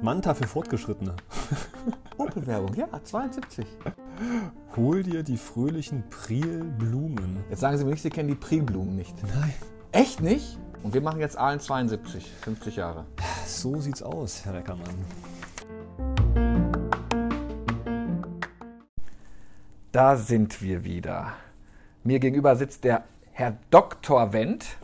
Manta für Fortgeschrittene. Opel-Werbung, ja, 72. Hol dir die fröhlichen Prielblumen. Jetzt sagen Sie mir nicht, Sie kennen die Prilblumen nicht. Nein. Echt nicht? Und wir machen jetzt allen 72, 50 Jahre. So sieht's aus, Herr Reckermann. Da sind wir wieder. Mir gegenüber sitzt der Herr Dr. Wendt.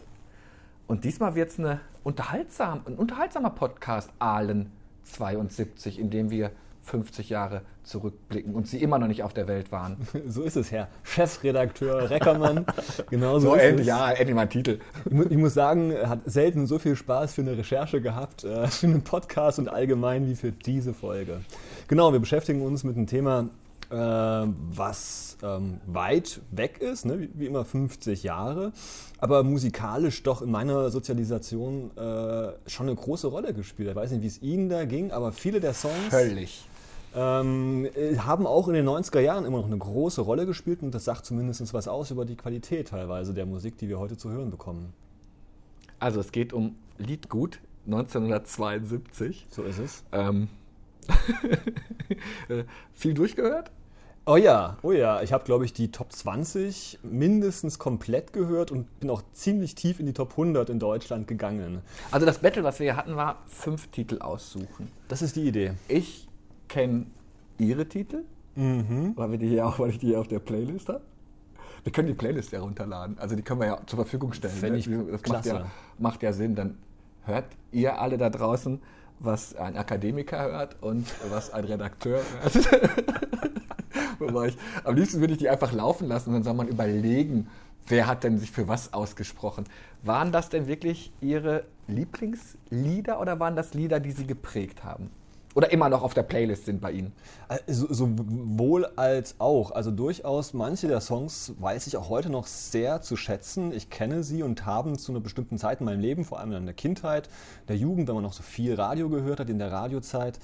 Und diesmal wird es eine unterhaltsam, ein unterhaltsamer Podcast Ahlen 72, in dem wir 50 Jahre zurückblicken und sie immer noch nicht auf der Welt waren. So ist es, Herr Chefredakteur Reckermann. Genau so, So, ist endlich, es. ja, endlich mal ein Titel. Ich mu- Ich muss sagen, er hat selten so viel Spaß für eine Recherche gehabt, äh, für einen Podcast und allgemein wie für diese Folge. Genau, wir beschäftigen uns mit einem Thema, äh, was ähm, weit weg ist, ne? wie, wie immer 50 Jahre, aber musikalisch doch in meiner Sozialisation äh, schon eine große Rolle gespielt. Ich weiß nicht, wie es Ihnen da ging, aber viele der Songs Völlig. ähm, äh, haben auch in den 90er Jahren immer noch eine große Rolle gespielt und das sagt zumindest was aus über die Qualität teilweise der Musik, die wir heute zu hören bekommen. Also es geht um Liedgut 1972. So ist es. Ähm, äh, viel durchgehört? Oh ja, oh ja. Ich habe, glaube ich, die Top 20 mindestens komplett gehört und bin auch ziemlich tief in die Top 100 in Deutschland gegangen. Also das Battle, was wir hier hatten, war fünf Titel aussuchen. Das ist die Idee. Ich kenne Ihre Titel, weil, wir die hier auch, weil ich die hier auf der Playlist habe. Wir können die Playlist ja runterladen. Also die können wir ja zur Verfügung stellen. Fänd ich Das macht ja, macht ja Sinn. Dann hört ihr alle da draußen, was ein Akademiker hört und was ein Redakteur hört. Wobei ich, am liebsten würde ich die einfach laufen lassen und dann soll man überlegen, wer hat denn sich für was ausgesprochen. Waren das denn wirklich Ihre Lieblingslieder oder waren das Lieder, die Sie geprägt haben? Oder immer noch auf der Playlist sind bei Ihnen? Also, sowohl als auch. Also durchaus manche der Songs weiß ich auch heute noch sehr zu schätzen. Ich kenne sie und haben zu einer bestimmten Zeit in meinem Leben, vor allem in der Kindheit, der Jugend, wenn man noch so viel Radio gehört hat in der Radiozeit,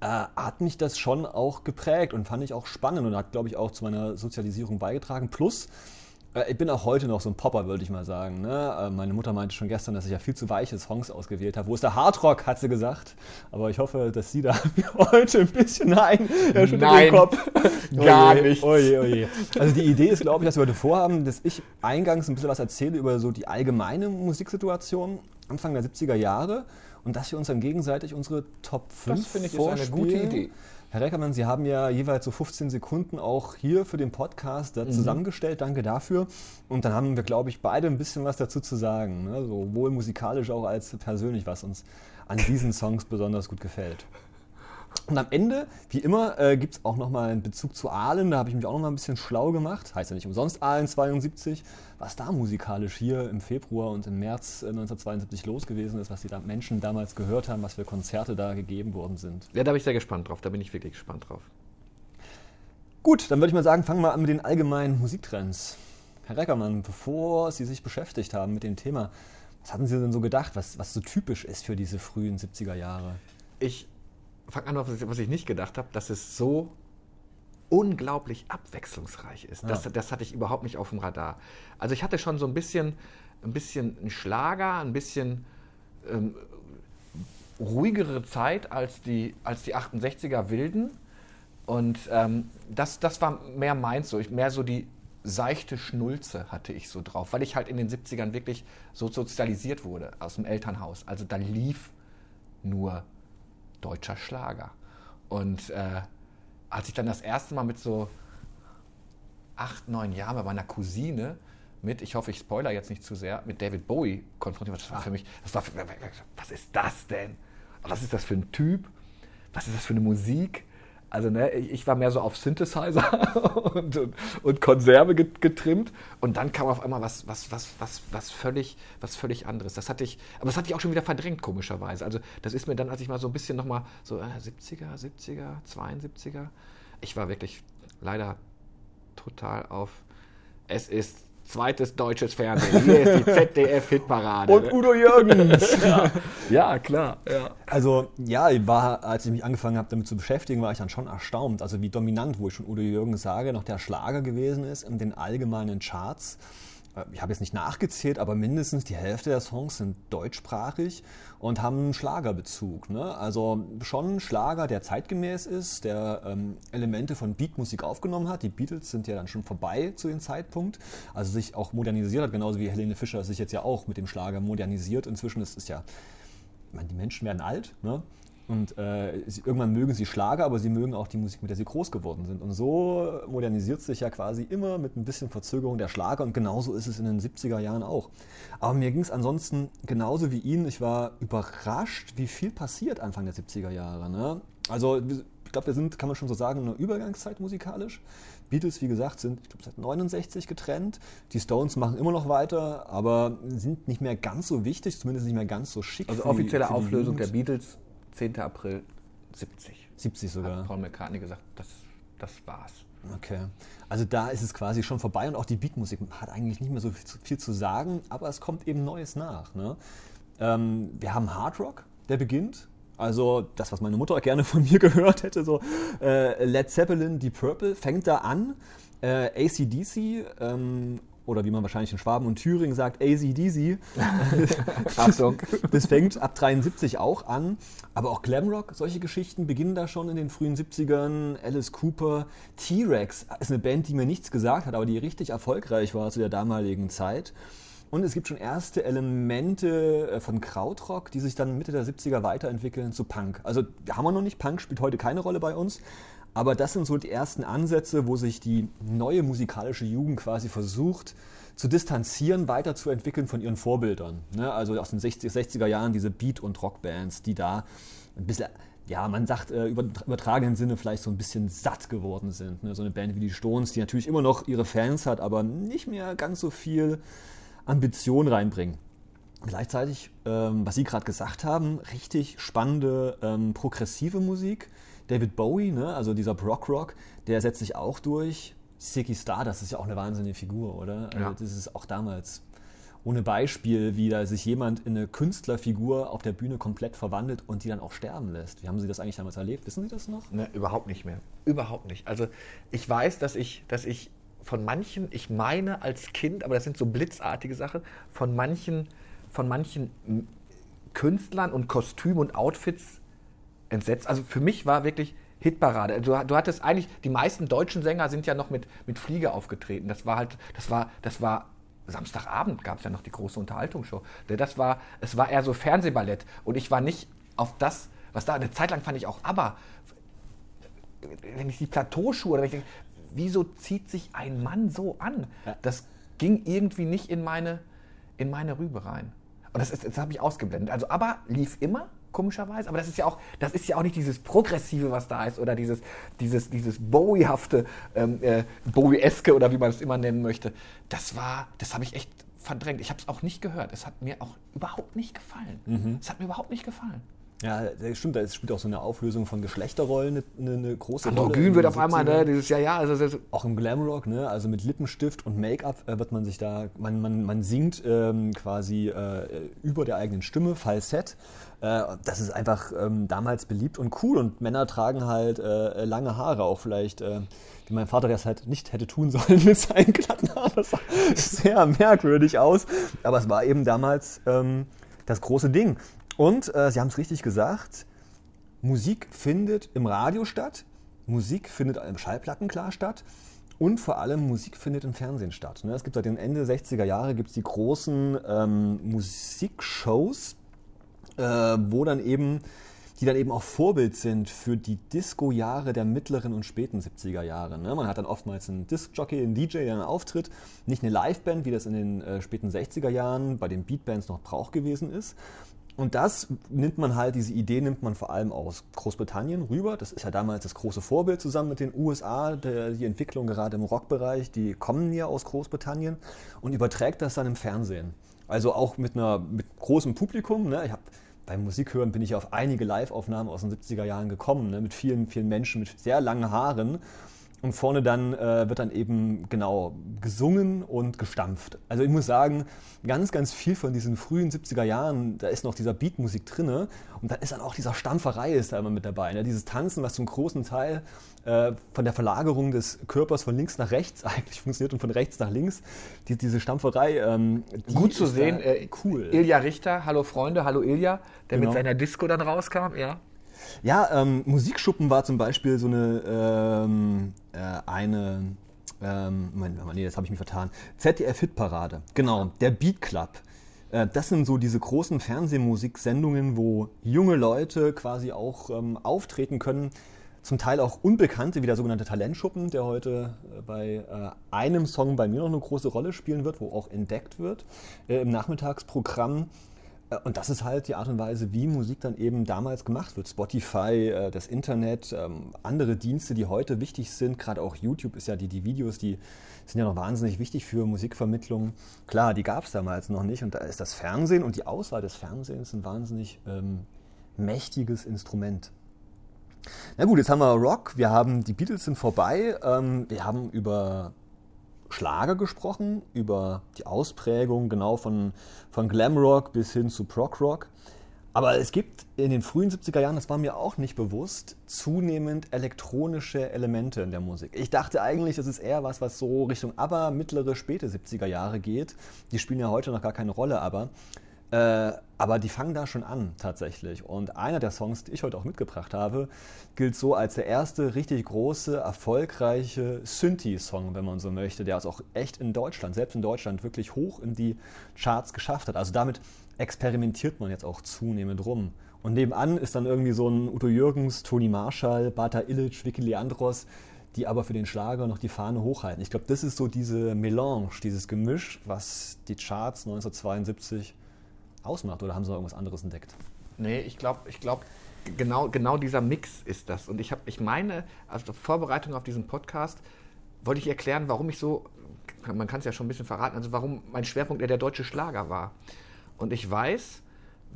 äh, hat mich das schon auch geprägt und fand ich auch spannend und hat, glaube ich, auch zu meiner Sozialisierung beigetragen. Plus, äh, ich bin auch heute noch so ein Popper, würde ich mal sagen. Ne? Äh, Meine Mutter meinte schon gestern, dass ich ja viel zu weiche Songs ausgewählt habe. Wo ist der Hardrock, hat sie gesagt. Aber ich hoffe, dass sie da heute ein bisschen nein, er schüttelt Nein, den Kopf. gar Oje, nichts. Oje, oje. Also die Idee ist, glaube ich, dass wir heute vorhaben, dass ich eingangs ein bisschen was erzähle über so die allgemeine Musiksituation Anfang der 70er Jahre und dass wir uns dann gegenseitig unsere Top 5 finde ich, ist eine gute vorspielen. Idee. Herr Reckermann, Sie haben ja jeweils so 15 Sekunden auch hier für den Podcast Mhm. da zusammengestellt. Danke dafür. Und dann haben wir, glaube ich, beide ein bisschen was dazu zu sagen. Ne? Sowohl musikalisch auch als persönlich, was uns an diesen Songs besonders gut gefällt. Und am Ende, wie immer, äh, gibt es auch nochmal einen Bezug zu Aalen. Da habe ich mich auch nochmal ein bisschen schlau gemacht. Heißt ja nicht umsonst Aalen 72. Was da musikalisch hier im Februar und im März äh, 1972 los gewesen ist, was die da Menschen damals gehört haben, was für Konzerte da gegeben worden sind. Ja, da bin ich sehr gespannt drauf. Da bin ich wirklich gespannt drauf. Gut, dann würde ich mal sagen, fangen wir an mit den allgemeinen Musiktrends. Herr Reckermann, bevor Sie sich beschäftigt haben mit dem Thema, was hatten Sie denn so gedacht, was, was so typisch ist für diese frühen 70er Jahre? Ich fange an, was ich, nicht gedacht habe, dass es so unglaublich abwechslungsreich ist. Das, Ja. das hatte ich überhaupt nicht auf dem Radar. Also ich hatte schon so ein bisschen, ein bisschen einen Schlager, ein bisschen ähm, ruhigere Zeit als die, als die 68er Wilden. Und ähm, das, das war mehr meins so. Ich, mehr so die seichte Schnulze hatte ich so drauf, weil ich halt in den 70ern wirklich so sozialisiert wurde aus dem Elternhaus. Also da lief nur deutscher Schlager. Und äh, als ich dann das erste Mal mit so acht, neun Jahren bei meiner Cousine mit, ich hoffe, ich spoiler jetzt nicht zu sehr, mit David Bowie konfrontiert war, das war für mich, das war für, was ist das denn? Was ist das für ein Typ? Was ist das für eine Musik? Also ne, ich war mehr so auf Synthesizer und, und, und Konserve get- getrimmt und dann kam auf einmal was, was, was, was, was, völlig, was völlig anderes. Das hatte ich, aber das hatte ich auch schon wieder verdrängt, komischerweise. Also das ist mir dann, als ich mal so ein bisschen nochmal so äh, 70er, 70er, 72er, ich war wirklich leider total auf, es ist zweites deutsches Fernsehen, hier ist die ZDF-Hitparade. Und Udo Jürgens! ja, klar. Ja. Also ja, ich war, als ich mich angefangen habe, damit zu beschäftigen, war ich dann schon erstaunt. Also wie dominant, wo ich schon Udo Jürgens sage, noch der Schlager gewesen ist in den allgemeinen Charts. Ich habe jetzt nicht nachgezählt, aber mindestens die Hälfte der Songs sind deutschsprachig und haben einen Schlagerbezug. Ne? Also schon ein Schlager, der zeitgemäß ist, der ähm, Elemente von Beatmusik aufgenommen hat. Die Beatles sind ja dann schon vorbei zu dem Zeitpunkt, also sich auch modernisiert hat, genauso wie Helene Fischer sich jetzt ja auch mit dem Schlager modernisiert. Inzwischen ist es ja, ich meine, die Menschen werden alt, ne? Und äh, sie, irgendwann mögen sie Schlager, aber sie mögen auch die Musik, mit der sie groß geworden sind. Und so modernisiert sich ja quasi immer mit ein bisschen Verzögerung der Schlager und genauso ist es in den 70er Jahren auch. Aber mir ging es ansonsten genauso wie Ihnen. Ich war überrascht, wie viel passiert Anfang der 70er Jahre. Ne? Also ich glaube, wir sind, kann man schon so sagen, in einer Übergangszeit musikalisch. Beatles, wie gesagt, sind, ich glaube, seit 69 getrennt. Die Stones machen immer noch weiter, aber sind nicht mehr ganz so wichtig, zumindest nicht mehr ganz so schick. Also offizielle Auflösung der Beatles 10. April 70. 70 sogar. Hat Paul McCartney gesagt, das, das war's. Okay. Also da ist es quasi schon vorbei und auch die Beatmusik hat eigentlich nicht mehr so viel zu sagen, aber es kommt eben Neues nach. Ne? Ähm, wir haben Hard Rock, der beginnt. Also das, was meine Mutter gerne von mir gehört hätte, so äh, Led Zeppelin, Deep Purple, fängt da an. Äh, ACDC ähm, oder wie man wahrscheinlich in Schwaben und Thüringen sagt, ACDC. Achtung. Das fängt ab 73 auch an. Aber auch Glamrock, solche Geschichten beginnen da schon in den frühen 70ern. Alice Cooper, T-Rex ist eine Band, die mir nichts gesagt hat, aber die richtig erfolgreich war zu der damaligen Zeit. Und es gibt schon erste Elemente äh, von Krautrock, die sich dann Mitte der 70er weiterentwickeln zu Punk. Also haben wir noch nicht, Punk spielt heute keine Rolle bei uns. Aber das sind so die ersten Ansätze, wo sich die neue musikalische Jugend quasi versucht zu distanzieren, weiterzuentwickeln von ihren Vorbildern. Ne? Also aus den 60, 60er Jahren diese Beat- und Rockbands, die da ein bisschen, ja, man sagt äh, über übertragenen Sinne vielleicht so ein bisschen satt geworden sind. Ne? So eine Band wie die Stones, die natürlich immer noch ihre Fans hat, aber nicht mehr ganz so viel Ambition reinbringen. Gleichzeitig, ähm, was Sie gerade gesagt haben, richtig spannende ähm, progressive Musik David Bowie, ne, also dieser Brock Rock, der setzt sich auch durch. Ziggy Star, das ist ja auch eine wahnsinnige Figur, oder? Also ja. Das ist auch damals ohne Beispiel, wie da sich jemand in eine Künstlerfigur auf der Bühne komplett verwandelt und die dann auch sterben lässt. Wie haben Sie das eigentlich damals erlebt? Wissen Sie das noch? Ne, überhaupt nicht mehr. Überhaupt nicht. Also ich weiß, dass ich, dass ich von manchen, ich meine als Kind, aber das sind so blitzartige Sachen, von manchen, von manchen Künstlern und Kostümen und Outfits entsetzt. Also für mich war wirklich Hitparade. Du, du hattest eigentlich, die meisten deutschen Sänger sind ja noch mit, mit Fliege aufgetreten. Das war halt, das war, das war Samstagabend gab es ja noch die große Unterhaltungsshow. Das war, es war eher so Fernsehballett. Und ich war nicht auf das, was da, eine Zeit lang fand ich auch, aber wenn ich die Plateauschuhe oder wenn ich denke, wieso zieht sich ein Mann so an? Das ging irgendwie nicht in meine, in meine Rübe rein. Und das, das habe ich ausgeblendet. Also aber lief immer komischerweise. Aber das ist ja auch, das ist ja auch nicht dieses Progressive, was da ist, oder dieses, dieses, dieses Bowie-hafte, ähm, äh, Bowie-eske oder wie man es immer nennen möchte. Das war, das habe ich echt verdrängt. Ich habe es auch nicht gehört. Es hat mir auch überhaupt nicht gefallen. Mhm. Es hat mir überhaupt nicht gefallen. Ja, das stimmt, da spielt auch so eine Auflösung von Geschlechterrollen eine, eine große Androgyn Rolle. Androgyn wird auf einmal, ne, dieses, ja, ja. Also, auch im Glamrock, ne, also mit Lippenstift und Make-up äh, wird man sich da, man, man, man singt ähm, quasi äh, über der eigenen Stimme, Falsett. Äh, das ist einfach ähm, damals beliebt und cool und Männer tragen halt äh, lange Haare, auch vielleicht äh, wie mein Vater das halt nicht hätte tun sollen mit seinen glatten Haaren. Das sah sehr merkwürdig aus, aber es war eben damals ähm, das große Ding. Und äh, Sie haben es richtig gesagt, Musik findet im Radio statt, Musik findet im Schallplatten klar statt und vor allem Musik findet im Fernsehen statt. Ne? Es gibt seit dem Ende 60er Jahre gibt's die großen ähm, Musikshows, äh, wo dann eben die dann eben auch Vorbild sind für die Disco-Jahre der mittleren und späten 70er Jahre. Ne? Man hat dann oftmals einen Disc-Jockey, einen DJ, der dann auftritt, nicht eine Liveband, wie das in den äh, späten 60er Jahren bei den Beatbands noch Brauch gewesen ist, und das nimmt man halt, diese Idee nimmt man vor allem aus Großbritannien rüber. Das ist ja damals das große Vorbild zusammen mit den USA, der, die Entwicklung gerade im Rockbereich, die kommen ja aus Großbritannien und überträgt das dann im Fernsehen. Also auch mit einer mit großem Publikum. Ne? Ich hab, beim Musikhören bin ich auf einige Live-Aufnahmen aus den 70er Jahren gekommen, ne? mit vielen, vielen Menschen mit sehr langen Haaren. Und vorne dann äh, wird dann eben genau gesungen und gestampft. Also ich muss sagen, ganz, ganz viel von diesen frühen 70er Jahren, da ist noch dieser Beatmusik drinne und da ist dann auch dieser Stampferei ist da immer mit dabei. Ne? Dieses Tanzen, was zum großen Teil äh, von der Verlagerung des Körpers von links nach rechts eigentlich funktioniert und von rechts nach links. Die, diese Stampferei. Ähm, die Gut zu sehen. Äh, cool. Ilja Richter, hallo Freunde, hallo Ilja, der genau. mit seiner Disco dann rauskam, ja. Ja, ähm, Musikschuppen war zum Beispiel so eine, ähm, äh, eine ähm, Moment, nee, das habe ich mich vertan. ZDF-Hitparade, genau, der Beat Club. Äh, das sind so diese großen Fernsehmusiksendungen, wo junge Leute quasi auch ähm, auftreten können. Zum Teil auch Unbekannte, wie der sogenannte Talentschuppen, der heute äh, bei äh, einem Song bei mir noch eine große Rolle spielen wird, wo auch entdeckt wird äh, im Nachmittagsprogramm. Äh, und das ist halt die Art und Weise, wie Musik dann eben damals gemacht wird. Spotify, äh, das Internet, ähm, andere Dienste, die heute wichtig sind, gerade auch YouTube ist ja die, die Videos, die sind ja noch wahnsinnig wichtig für Musikvermittlung. Klar, die gab es damals noch nicht und da ist das Fernsehen und die Auswahl des Fernsehens ein wahnsinnig ähm, mächtiges Instrument. Na gut, jetzt haben wir Rock, wir haben die Beatles sind vorbei, ähm, wir haben über Schlager gesprochen, über die Ausprägung genau von, von Glamrock bis hin zu Prog-Rock. Aber es gibt in den frühen 70er Jahren, das war mir auch nicht bewusst, zunehmend elektronische Elemente in der Musik. Ich dachte eigentlich, das ist eher was, was so Richtung aber mittlere, späte 70er Jahre geht. Die spielen ja heute noch gar keine Rolle, aber äh, aber die fangen da schon an tatsächlich. Und einer der Songs, die ich heute auch mitgebracht habe, gilt so als der erste richtig große, erfolgreiche Synthi-Song, wenn man so möchte, der es auch echt in Deutschland, selbst in Deutschland, wirklich hoch in die Charts geschafft hat. Also damit experimentiert man jetzt auch zunehmend rum. Und nebenan ist dann irgendwie so ein Udo Jürgens, Toni Marshall, Bata Illich, Vicky Leandros, die aber für den Schlager noch die Fahne hochhalten. Ich glaube, das ist so diese Melange, dieses Gemisch, was die Charts 1972 ausmacht oder haben sie noch irgendwas anderes entdeckt? Nee, ich glaube, ich glaub, genau, genau dieser Mix ist das. Und ich, hab, ich meine, als Vorbereitung auf diesen Podcast wollte ich erklären, warum ich so, man kann es ja schon ein bisschen verraten, also warum mein Schwerpunkt eher der deutsche Schlager war. Und ich weiß,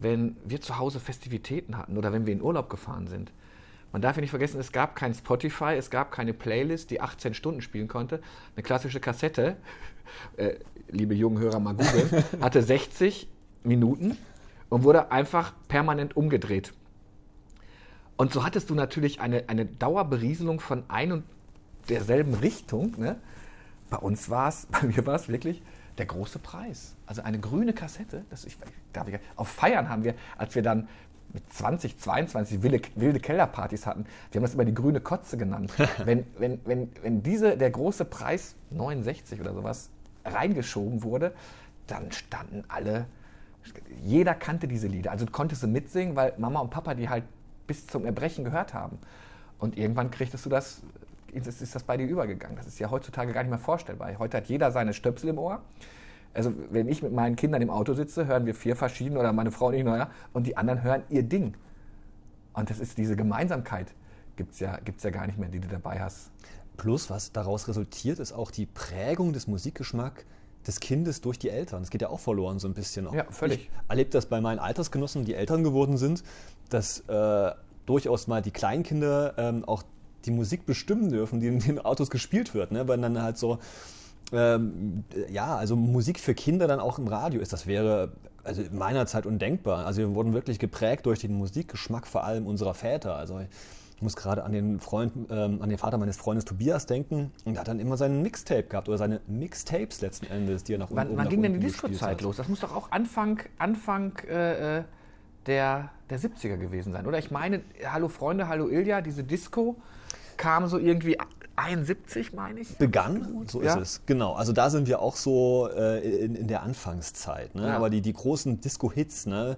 wenn wir zu Hause Festivitäten hatten oder wenn wir in Urlaub gefahren sind, man darf ja nicht vergessen, es gab kein Spotify, es gab keine Playlist, die 18 Stunden spielen konnte. Eine klassische Kassette, äh, liebe jungen Hörer mal googeln, hatte 60 Minuten und wurde einfach permanent umgedreht. Und so hattest du natürlich eine, eine Dauerberieselung von ein und derselben Richtung. Ne? Bei uns war es, bei mir war es wirklich der große Preis. Also eine grüne Kassette. Das ich, darf ich, auf Feiern haben wir, als wir dann mit 20, 22 wilde, wilde Kellerpartys hatten, wir haben das immer die grüne Kotze genannt. wenn, wenn, wenn, wenn diese, der große Preis 69 oder sowas reingeschoben wurde, dann standen alle jeder kannte diese Lieder. Also du konntest sie mitsingen, weil Mama und Papa die halt bis zum Erbrechen gehört haben. Und irgendwann kriegtest du das, ist, das bei dir übergegangen. Das ist ja heutzutage gar nicht mehr vorstellbar. Heute hat jeder seine Stöpsel im Ohr. Also wenn ich mit meinen Kindern im Auto sitze, hören wir vier verschiedene oder meine Frau nicht neuer und die anderen hören ihr Ding. Und das ist diese Gemeinsamkeit, gibt es ja, gibt's ja gar nicht mehr, die du dabei hast. Plus, was daraus resultiert, ist auch die Prägung des Musikgeschmacks des Kindes durch die Eltern. Das geht ja auch verloren so ein bisschen. Ja, völlig. Ich erlebe das bei meinen Altersgenossen, die Eltern geworden sind, dass äh, durchaus mal die Kleinkinder ähm, auch die Musik bestimmen dürfen, die in den Autos gespielt wird. Ne? Weil dann halt so, ähm, ja, also Musik für Kinder dann auch im Radio ist. Das wäre also in meiner Zeit undenkbar. Also wir wurden wirklich geprägt durch den Musikgeschmack vor allem unserer Väter. Also muss gerade an den Freund, ähm, an den Vater meines Freundes Tobias denken und er hat dann immer seinen Mixtape gehabt oder seine Mixtapes letzten Endes, die er nach unten Wann, wann ging denn die Disco-Zeit los? Das muss doch auch Anfang, Anfang äh, äh der, der 70er gewesen sein, oder? Ich meine, Hallo Freunde, Hallo Ilja, diese Disco kam so irgendwie 71, meine ich. Begann, so ja. ist es. Genau. Also da sind wir auch so äh, in, in, der Anfangszeit. Ne? Ja. Aber die, die großen Disco-Hits, ne?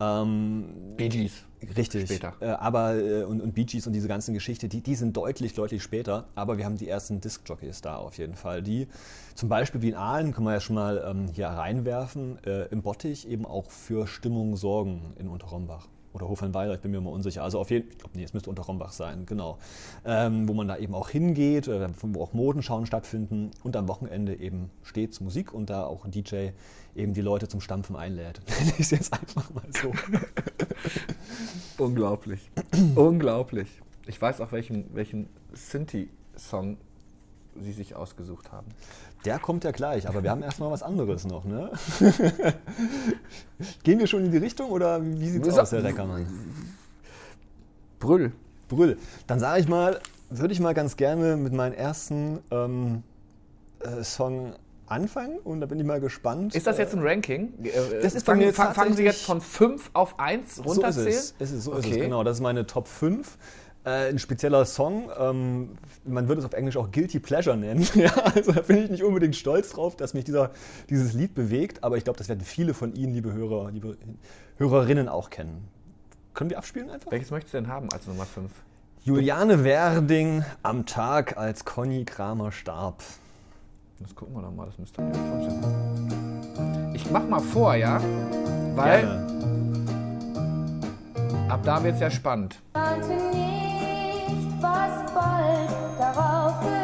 Ähm, Bee Gees. Richtig. Später. Äh, aber, äh, und, und Bee Gees und diese ganzen Geschichte, die, die sind deutlich, deutlich später. Aber wir haben die ersten Disc-Jockeys da auf jeden Fall. Die zum Beispiel wie in Aalen, können wir ja schon mal ähm, hier reinwerfen, äh, im Bottich eben auch für Stimmung sorgen in Unterrombach oder Hofenweiler, ich bin mir immer unsicher. Also auf jeden Fall, nee, es müsste Unterrombach sein, genau. Ähm, wo man da eben auch hingeht, äh, wo auch Modenschauen stattfinden und am Wochenende eben stets Musik und da auch ein DJ eben die Leute zum Stampfen einlädt. Nenne ich jetzt einfach mal so. Unglaublich. Unglaublich. Ich weiß auch, welchen, welchen Sinti Song Sie sich ausgesucht haben. Der kommt ja gleich, aber wir haben erstmal was anderes noch, ne? Gehen wir schon in die Richtung oder wie sieht's So. aus, Herr Reckermann? Brüll. Brüll. Dann sage ich mal, würde ich mal ganz gerne mit meinem ersten ähm, äh, Song anfangen und da bin ich mal gespannt. Ist das jetzt ein Ranking? Äh, Das ist fangen, fang- fangen Sie jetzt von 5 auf 1 so runterzählen? ist es. ist, so ist es, Okay. genau. Das ist meine Top 5. Äh, ein spezieller Song, ähm, man würde es auf Englisch auch Guilty Pleasure nennen. ja, also da bin ich nicht unbedingt stolz drauf, dass mich dieser, dieses Lied bewegt, aber ich glaube, das werden viele von Ihnen, liebe Hörer, liebe Hörerinnen, auch kennen. Können wir abspielen einfach? Welches möchtest du denn haben als Nummer 5? Juliane Werding am Tag, als Conny Kramer starb. Das gucken wir doch mal, das müsste mir funktionieren. Ich mach mal vor, ja? Weil Gerne. ab da wird es ja spannend. ahnte nicht, was bald darauf geschah.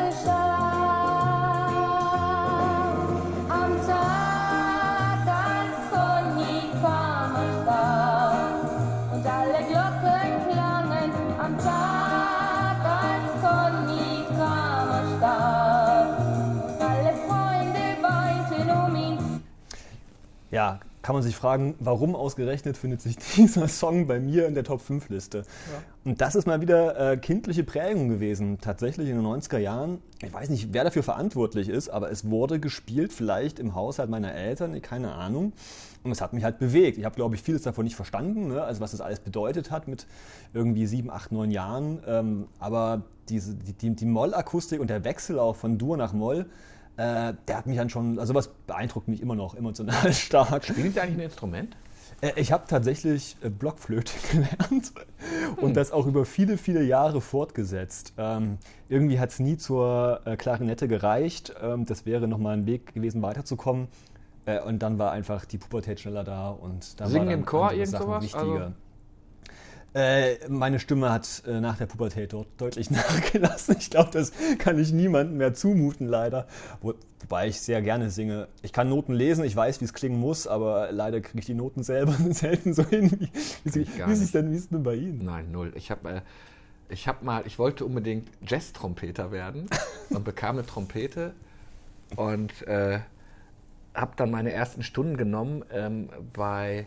Ja, kann man sich fragen, warum ausgerechnet findet sich dieser Song bei mir in der Top 5 Liste? Und das ist mal wieder äh, kindliche Prägung gewesen. Tatsächlich in den 90er Jahren. Ich weiß nicht, wer dafür verantwortlich ist, aber es wurde gespielt, vielleicht im Haushalt meiner Eltern, keine Ahnung. Und es hat mich halt bewegt. Ich habe, glaube ich, vieles davon nicht verstanden, ne? also was das alles bedeutet hat mit irgendwie sieben, acht, neun Jahren. Ähm, aber diese, die, die, die Mollakustik und der Wechsel auch von Dur nach Moll, äh, der hat mich dann schon, also was beeindruckt mich immer noch emotional stark. Spielen Sie eigentlich ein Instrument? Äh, Ich habe tatsächlich äh, Blockflöte gelernt und das auch über viele, viele Jahre fortgesetzt. Ähm, irgendwie hat es nie zur äh, Klarinette gereicht. Ähm, das wäre nochmal ein Weg gewesen, weiterzukommen. Und dann war einfach die Pubertät schneller da und da Singen war dann im Chor, irgend sowas? wichtiger. Also- Äh, meine Stimme hat äh, nach der Pubertät dort deutlich nachgelassen. Ich glaube, das kann ich niemandem mehr zumuten, leider. Wo, wobei ich sehr gerne singe. Ich kann Noten lesen, ich weiß, wie es klingen muss, aber leider kriege ich die Noten selber selten so hin. Wie, wie, wie ist es denn, wie ist denn bei Ihnen? Nein, null. Ich habe äh, ich hab mal, ich wollte unbedingt Jazz-Trompeter werden und bekam eine Trompete und äh, habe dann meine ersten Stunden genommen ähm, bei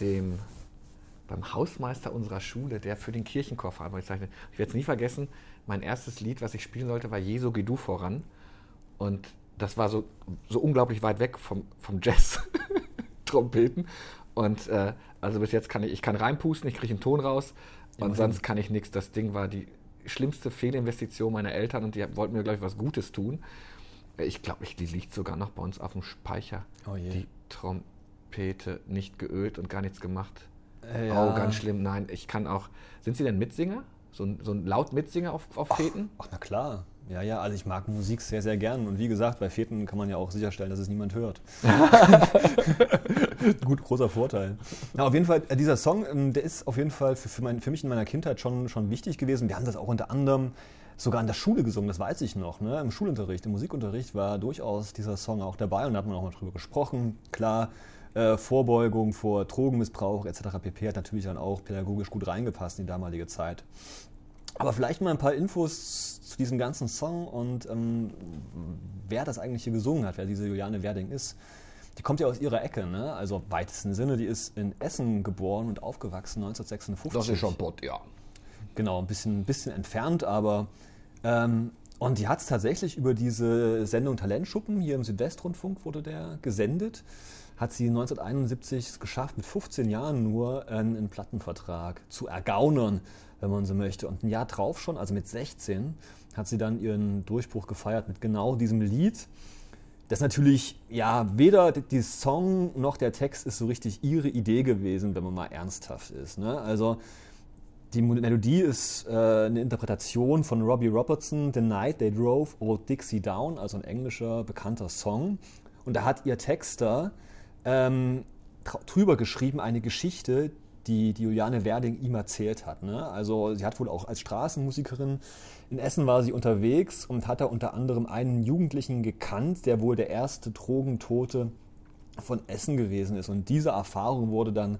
dem beim Hausmeister unserer Schule, der für den Kirchenchor verantwortlich zeichnet. Ich werde es nie vergessen, mein erstes Lied, was ich spielen sollte, war Jesu, geh du voran. Und das war so, so unglaublich weit weg vom, vom Jazz-Trompeten. Und äh, also bis jetzt kann ich, ich kann reinpusten, ich kriege einen Ton raus und sonst kann ich nichts. Das Ding war die schlimmste Fehlinvestition meiner Eltern und die wollten mir, glaube ich, was Gutes tun. Ich glaube, die liegt sogar noch bei uns auf dem Speicher. Oh. Die Trompete nicht geölt und gar nichts gemacht. Äh, Oh, ganz schlimm. Nein, ich kann auch. Sind Sie denn Mitsinger? So ein, so ein laut Mitsinger auf, auf Feten? Ach, na klar. Ja, ja, also ich mag Musik sehr, sehr gern. Und wie gesagt, bei Feten kann man ja auch sicherstellen, dass es niemand hört. Gut, großer Vorteil. Na, auf jeden Fall, äh, dieser Song, ähm, der ist auf jeden Fall für, für, mein, für mich in meiner Kindheit schon, schon wichtig gewesen. Wir haben das auch unter anderem sogar in der Schule gesungen, das weiß ich noch. Ne? Im Schulunterricht, im Musikunterricht war durchaus dieser Song auch dabei und da hat man auch mal drüber gesprochen. Klar, äh, Vorbeugung vor Drogenmissbrauch etc. pp. hat natürlich dann auch pädagogisch gut reingepasst in die damalige Zeit. Aber vielleicht mal ein paar Infos zu diesem ganzen Song und ähm, wer das eigentlich hier gesungen hat, wer diese Juliane Werding ist. Die kommt ja aus ihrer Ecke, ne? also im weitesten Sinne. Die ist in Essen geboren und aufgewachsen 1956. Bot, ja. Genau, ein bisschen, ein bisschen entfernt, aber. Ähm, und die hat es tatsächlich über diese Sendung Talentschuppen, hier im Südwestrundfunk wurde der gesendet, hat sie 1971 es geschafft, mit 15 Jahren nur einen, einen Plattenvertrag zu ergaunern, wenn man so möchte. Und ein Jahr drauf schon, also mit 16, hat sie dann ihren Durchbruch gefeiert mit genau diesem Lied. Das natürlich, ja, weder die Song noch der Text ist so richtig ihre Idee gewesen, wenn man mal ernsthaft ist. Ne? Also die Melodie ist äh, eine Interpretation von Robbie Robertson, The Night They Drove Old Dixie Down, also ein englischer bekannter Song. Und da hat ihr Texter ähm, dr- drüber geschrieben eine Geschichte, die, die Juliane Werding ihm erzählt hat. Ne? Also sie hat wohl auch als Straßenmusikerin in Essen war sie unterwegs und hat da unter anderem einen Jugendlichen gekannt, der wohl der erste Drogentote von Essen gewesen ist. Und diese Erfahrung wurde dann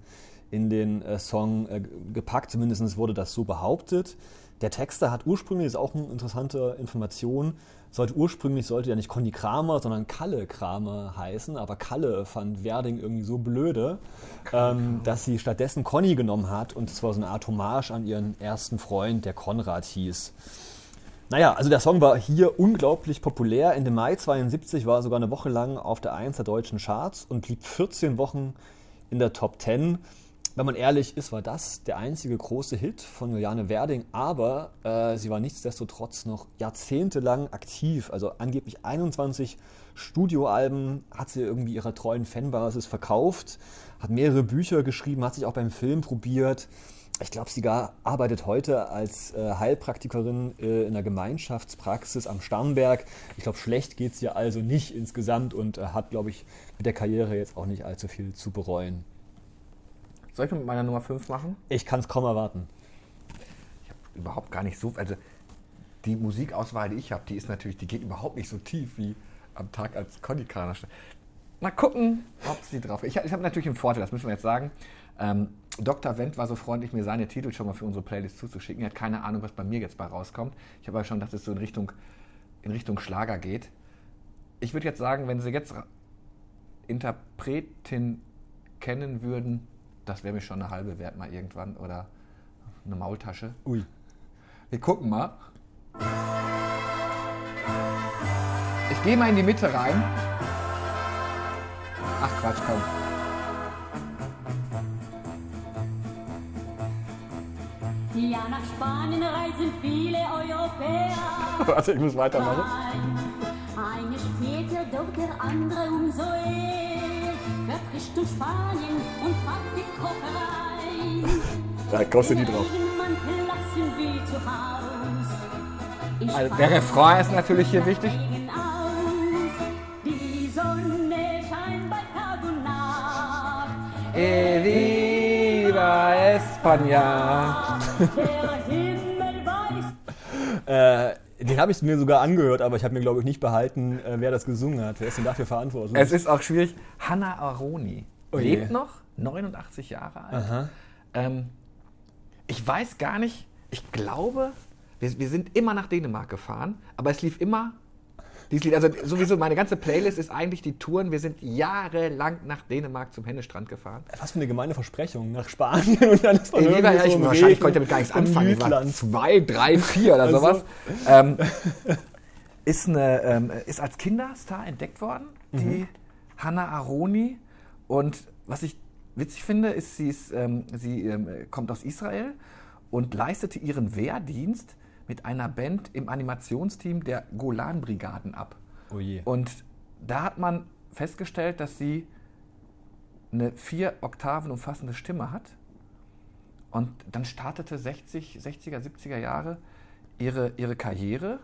in den äh, Song äh, gepackt, zumindest wurde das so behauptet. Der Texter hat ursprünglich, ist auch eine interessante Information, sollte ursprünglich sollte ja nicht Conny Kramer, sondern Kalle Kramer heißen, aber Kalle fand Werding irgendwie so blöde, ähm, dass sie stattdessen Conny genommen hat und es war so eine Art Hommage an ihren ersten Freund, der Konrad hieß. Naja, also der Song war hier unglaublich populär. Ende Mai 72 war er sogar eine Woche lang auf der 1 der deutschen Charts und blieb 14 Wochen in der Top 10. Wenn man ehrlich ist, war das der einzige große Hit von Juliane Werding, aber äh, sie war nichtsdestotrotz noch jahrzehntelang aktiv. Also angeblich 21 Studioalben hat sie irgendwie ihrer treuen Fanbasis verkauft, hat mehrere Bücher geschrieben, hat sich auch beim Film probiert. Ich glaube, sie gar arbeitet heute als äh, Heilpraktikerin äh, in der Gemeinschaftspraxis am Starnberg. Ich glaube, schlecht geht es ihr also nicht insgesamt und äh, hat, glaube ich, mit der Karriere jetzt auch nicht allzu viel zu bereuen. Soll ich mit meiner Nummer 5 machen? Ich kann es kaum erwarten. Ich habe überhaupt gar nicht so. Also die Musikauswahl, die ich habe, die ist natürlich, die geht überhaupt nicht so tief wie am Tag als Conny Kraner. Mal gucken, ob sie drauf. Ich, ich habe natürlich einen Vorteil, das müssen wir jetzt sagen. Ähm, Dr. Wendt war so freundlich, mir seine Titel schon mal für unsere Playlist zuzuschicken. Er hat keine Ahnung, was bei mir jetzt bei rauskommt. Ich habe aber schon, dass es so in Richtung, in Richtung Schlager geht. Ich würde jetzt sagen, wenn Sie jetzt Interpretin kennen würden, das wäre mir schon eine halbe wert mal irgendwann oder eine Maultasche. Ui. Wir gucken mal. Ich gehe mal in die Mitte rein. Ach Quatsch, komm. Ja, nach Spanien reisen viele Europäer. Warte, ich muss weitermachen. Eine später, doch der andere umso eher. Fährt Richtung Spanien und packt die Kocherei. Da kommst du nie drauf. Also, der Refrain ist natürlich hier wichtig. Die. E viva España. Der Himmel weiß Äh, den habe ich mir sogar angehört, aber ich habe mir, glaube ich, nicht behalten, äh, wer das gesungen hat. Wer ist denn dafür verantwortlich? Es ist auch schwierig. Hanna Aroni Oh lebt noch, 89 Jahre alt. Ähm, ich weiß gar nicht, ich glaube, wir, wir sind immer nach Dänemark gefahren, aber es lief immer dieses Lied. Also sowieso, meine ganze Playlist ist eigentlich die Touren. Wir sind jahrelang nach Dänemark zum Hennestrand gefahren. Was für eine gemeine Versprechung nach Spanien und dann ist man ja, so ich, wahrscheinlich konnte ich damit gar nichts anfangen. Ich war zwei, drei, vier oder Also. sowas. Ähm, ist, eine, ähm, ist als Kinderstar entdeckt worden, die Mhm. Hannah Aroni. Und was ich witzig finde, ist, sie, ist, ähm, sie ähm, kommt aus Israel und leistete ihren Wehrdienst mit einer Band im Animationsteam der Golan-Brigaden ab. Oh. Und da hat man festgestellt, dass sie eine vier Oktaven umfassende Stimme hat. Und dann startete 60, 60er, 70er Jahre ihre, ihre Karriere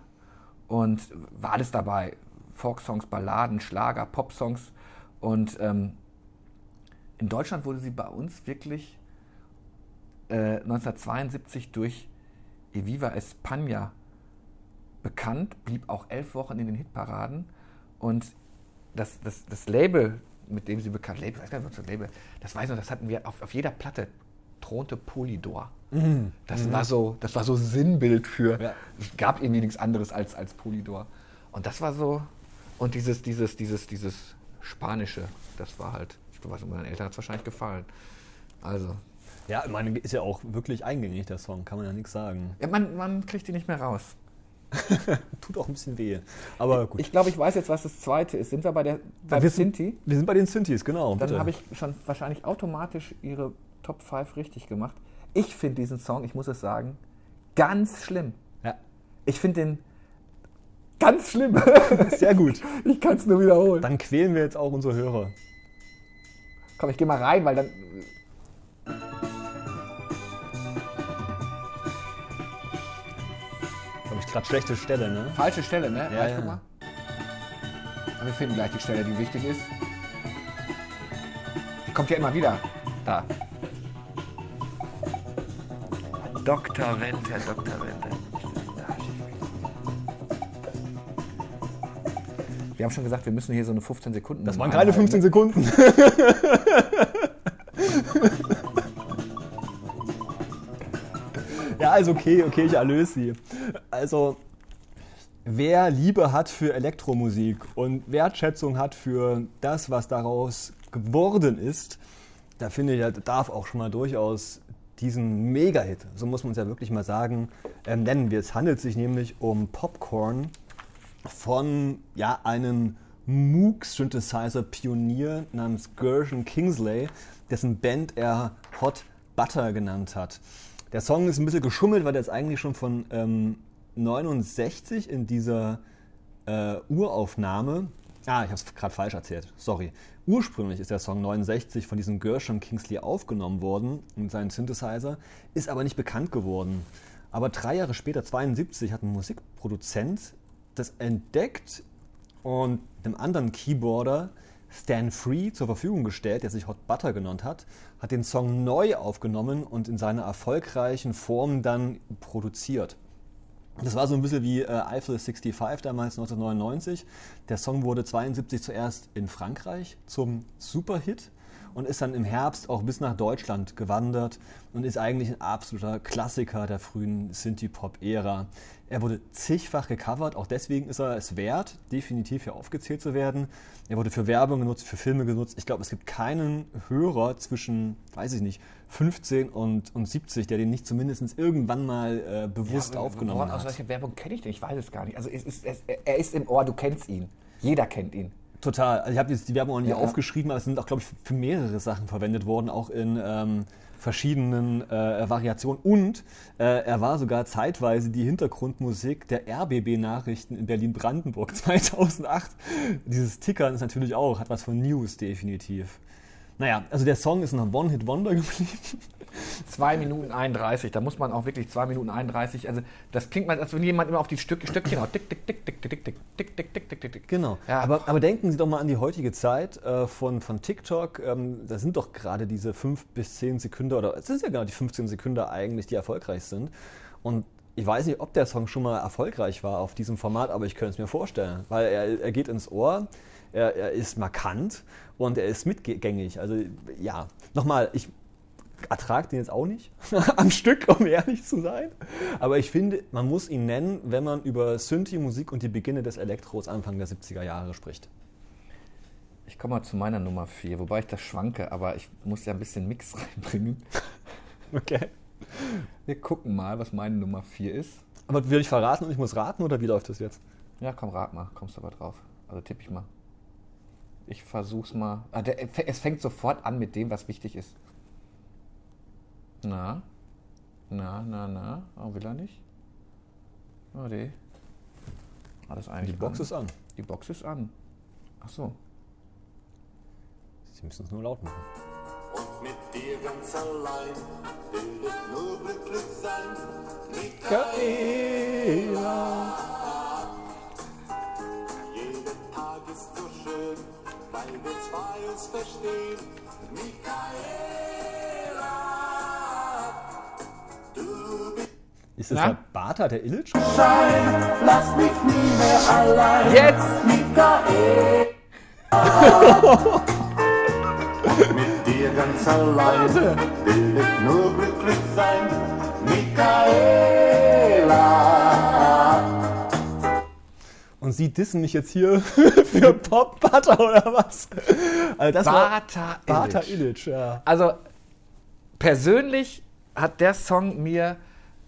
und war alles dabei. Folksongs, Balladen, Schlager, Popsongs. Und ähm, in Deutschland wurde sie bei uns wirklich äh, 1972 durch Eviva España bekannt, blieb auch elf Wochen in den Hitparaden und das, das, das Label, mit dem sie bekannt, Label, weiß gar nicht, was das Label, das weiß ich noch, das hatten wir auf, auf jeder Platte, thronte Polydor. Das, war so, das war so Sinnbild für, Ja. es gab irgendwie nichts anderes als, als Polydor. Und das war so, und dieses, dieses, dieses, dieses Spanische, das war halt, ich weiß nicht, meinen Eltern hat es wahrscheinlich gefallen. Also, Ja, ich meine, ist ja auch wirklich eingängig, der Song, kann man ja nichts sagen. ja, man, man kriegt die nicht mehr raus. Tut auch ein bisschen weh. Aber gut. Ich glaube, ich weiß jetzt, was das zweite ist. Sind wir bei der bei wir sind- Sinti? Wir sind bei den Synthes, genau. Dann habe ich schon wahrscheinlich automatisch ihre Top 5 richtig gemacht. Ich finde diesen Song, ich muss es sagen, ganz schlimm. Ja, Ich finde den ganz schlimm. sehr gut. ich kann es nur wiederholen. Dann quälen wir jetzt auch unsere Hörer. Komm, ich gehe mal rein, weil dann. Gerade schlechte Stelle, ne? Falsche Stelle, ne? Ja, ja. guck mal. Aber wir finden gleich die Stelle, die wichtig ist. Die kommt ja immer wieder. Da. Dr. Wendt, Herr Dr. Wendt. Wir haben schon gesagt, wir müssen hier so eine 15 Sekunden. Das waren keine 15 Sekunden. ja, Ja, also okay, okay, ich erlöse sie. Also, wer Liebe hat für Elektromusik und Wertschätzung hat für das, was daraus geworden ist, da finde ich, darf auch schon mal durchaus diesen Mega-Hit, so muss man es ja wirklich mal sagen, ähm, nennen wir. Es handelt sich nämlich um Popcorn von ja, einem Moog-Synthesizer-Pionier namens Gershon Kingsley, dessen Band er Hot Butter genannt hat. Der Song ist ein bisschen geschummelt, weil der ist eigentlich schon von ähm, 69 in dieser äh, Uraufnahme. Ah, ich habe es gerade falsch erzählt. Sorry. Ursprünglich ist der Song 69 von diesem Gershon Kingsley aufgenommen worden mit seinem Synthesizer, ist aber nicht bekannt geworden. Aber drei Jahre später, 72, hat ein Musikproduzent das entdeckt und einem anderen Keyboarder Stan Free zur Verfügung gestellt, der sich Hot Butter genannt hat, hat den Song neu aufgenommen und in seiner erfolgreichen Form dann produziert. Das war so ein bisschen wie äh, Eiffel 65 damals 1999. Der Song wurde 72 zuerst in Frankreich zum Superhit und ist dann im Herbst auch bis nach Deutschland gewandert und ist eigentlich ein absoluter Klassiker der frühen Synthie-Pop-Ära. Er wurde zigfach gecovert, auch deswegen ist er es wert, definitiv hier aufgezählt zu werden. Er wurde für Werbung genutzt, für Filme genutzt. Ich glaube, es gibt keinen Hörer zwischen, weiß ich nicht, 15 und, und 70, der den nicht zumindest irgendwann mal äh, bewusst Ja, aufgenommen hat. Aus welcher Werbung kenne ich den? Ich weiß es gar nicht. Also es ist, es, er ist im Ohr, du kennst ihn. Jeder kennt ihn. Total. Also ich habe jetzt die Werbung auch nicht Ja. aufgeschrieben, aber es sind auch, glaube ich, für mehrere Sachen verwendet worden, auch in ähm, verschiedenen äh, Variationen. Und äh, er war sogar zeitweise die Hintergrundmusik der RBB-Nachrichten in Berlin-Brandenburg 2008. Dieses Tickern ist natürlich auch, hat was von News definitiv. Naja, also der Song ist ein One-Hit-Wonder geblieben. 2 Minuten 31, da muss man auch wirklich 2 Minuten 31, also das klingt mal, als wenn jemand immer auf die Stück, Stöckchen haut. Tick, tick, tick, tick, tick, tick, tick, tick, tick, tick, tick, tick. Genau. Ja. Aber, aber denken Sie doch mal an die heutige Zeit äh, von, von TikTok. Ähm, da sind doch gerade diese 5 bis 10 Sekunden oder es sind ja genau die 15 Sekunden eigentlich, die erfolgreich sind. Und ich weiß nicht, ob der Song schon mal erfolgreich war auf diesem Format, aber ich könnte es mir vorstellen, weil er, er geht ins Ohr, er, er ist markant und er ist mitgängig. Also ja, nochmal, ich ertrage den jetzt auch nicht am Stück, um ehrlich zu sein. Aber ich finde, man muss ihn nennen, wenn man über Synthie-Musik und die Beginne des Elektros Anfang der 70er Jahre spricht. Ich komme mal zu meiner Nummer 4, wobei ich das schwanke, aber ich muss ja ein bisschen Mix reinbringen. Okay. Wir gucken mal, was meine Nummer 4 ist. Aber will ich verraten und ich muss raten oder wie läuft das jetzt? Ja, komm, rat mal, kommst du aber drauf. Also tipp ich mal. Ich versuch's mal. Ah, der, es fängt sofort an mit dem, was wichtig ist. Na? Na, na, na? Oh, will er nicht? Oh, die. Alles eigentlich Die Box an. ist an. Die Box ist an. Ach so. Sie müssen es nur laut machen. Und mit dir ganz allein will ich nur glücklich sein. Jeder weil wir zwei uns verstehen. Michaela, du bist Ist das Na? der Bata, der Illich? lass mich nie mehr allein. Jetzt! Michaela. Mit dir ganz allein will ich nur glücklich sein. Michaela. Und Sie dissen mich jetzt hier für Pop Butter oder was? Also das Bata war Bata Illich. Ja. Also, persönlich hat der Song mir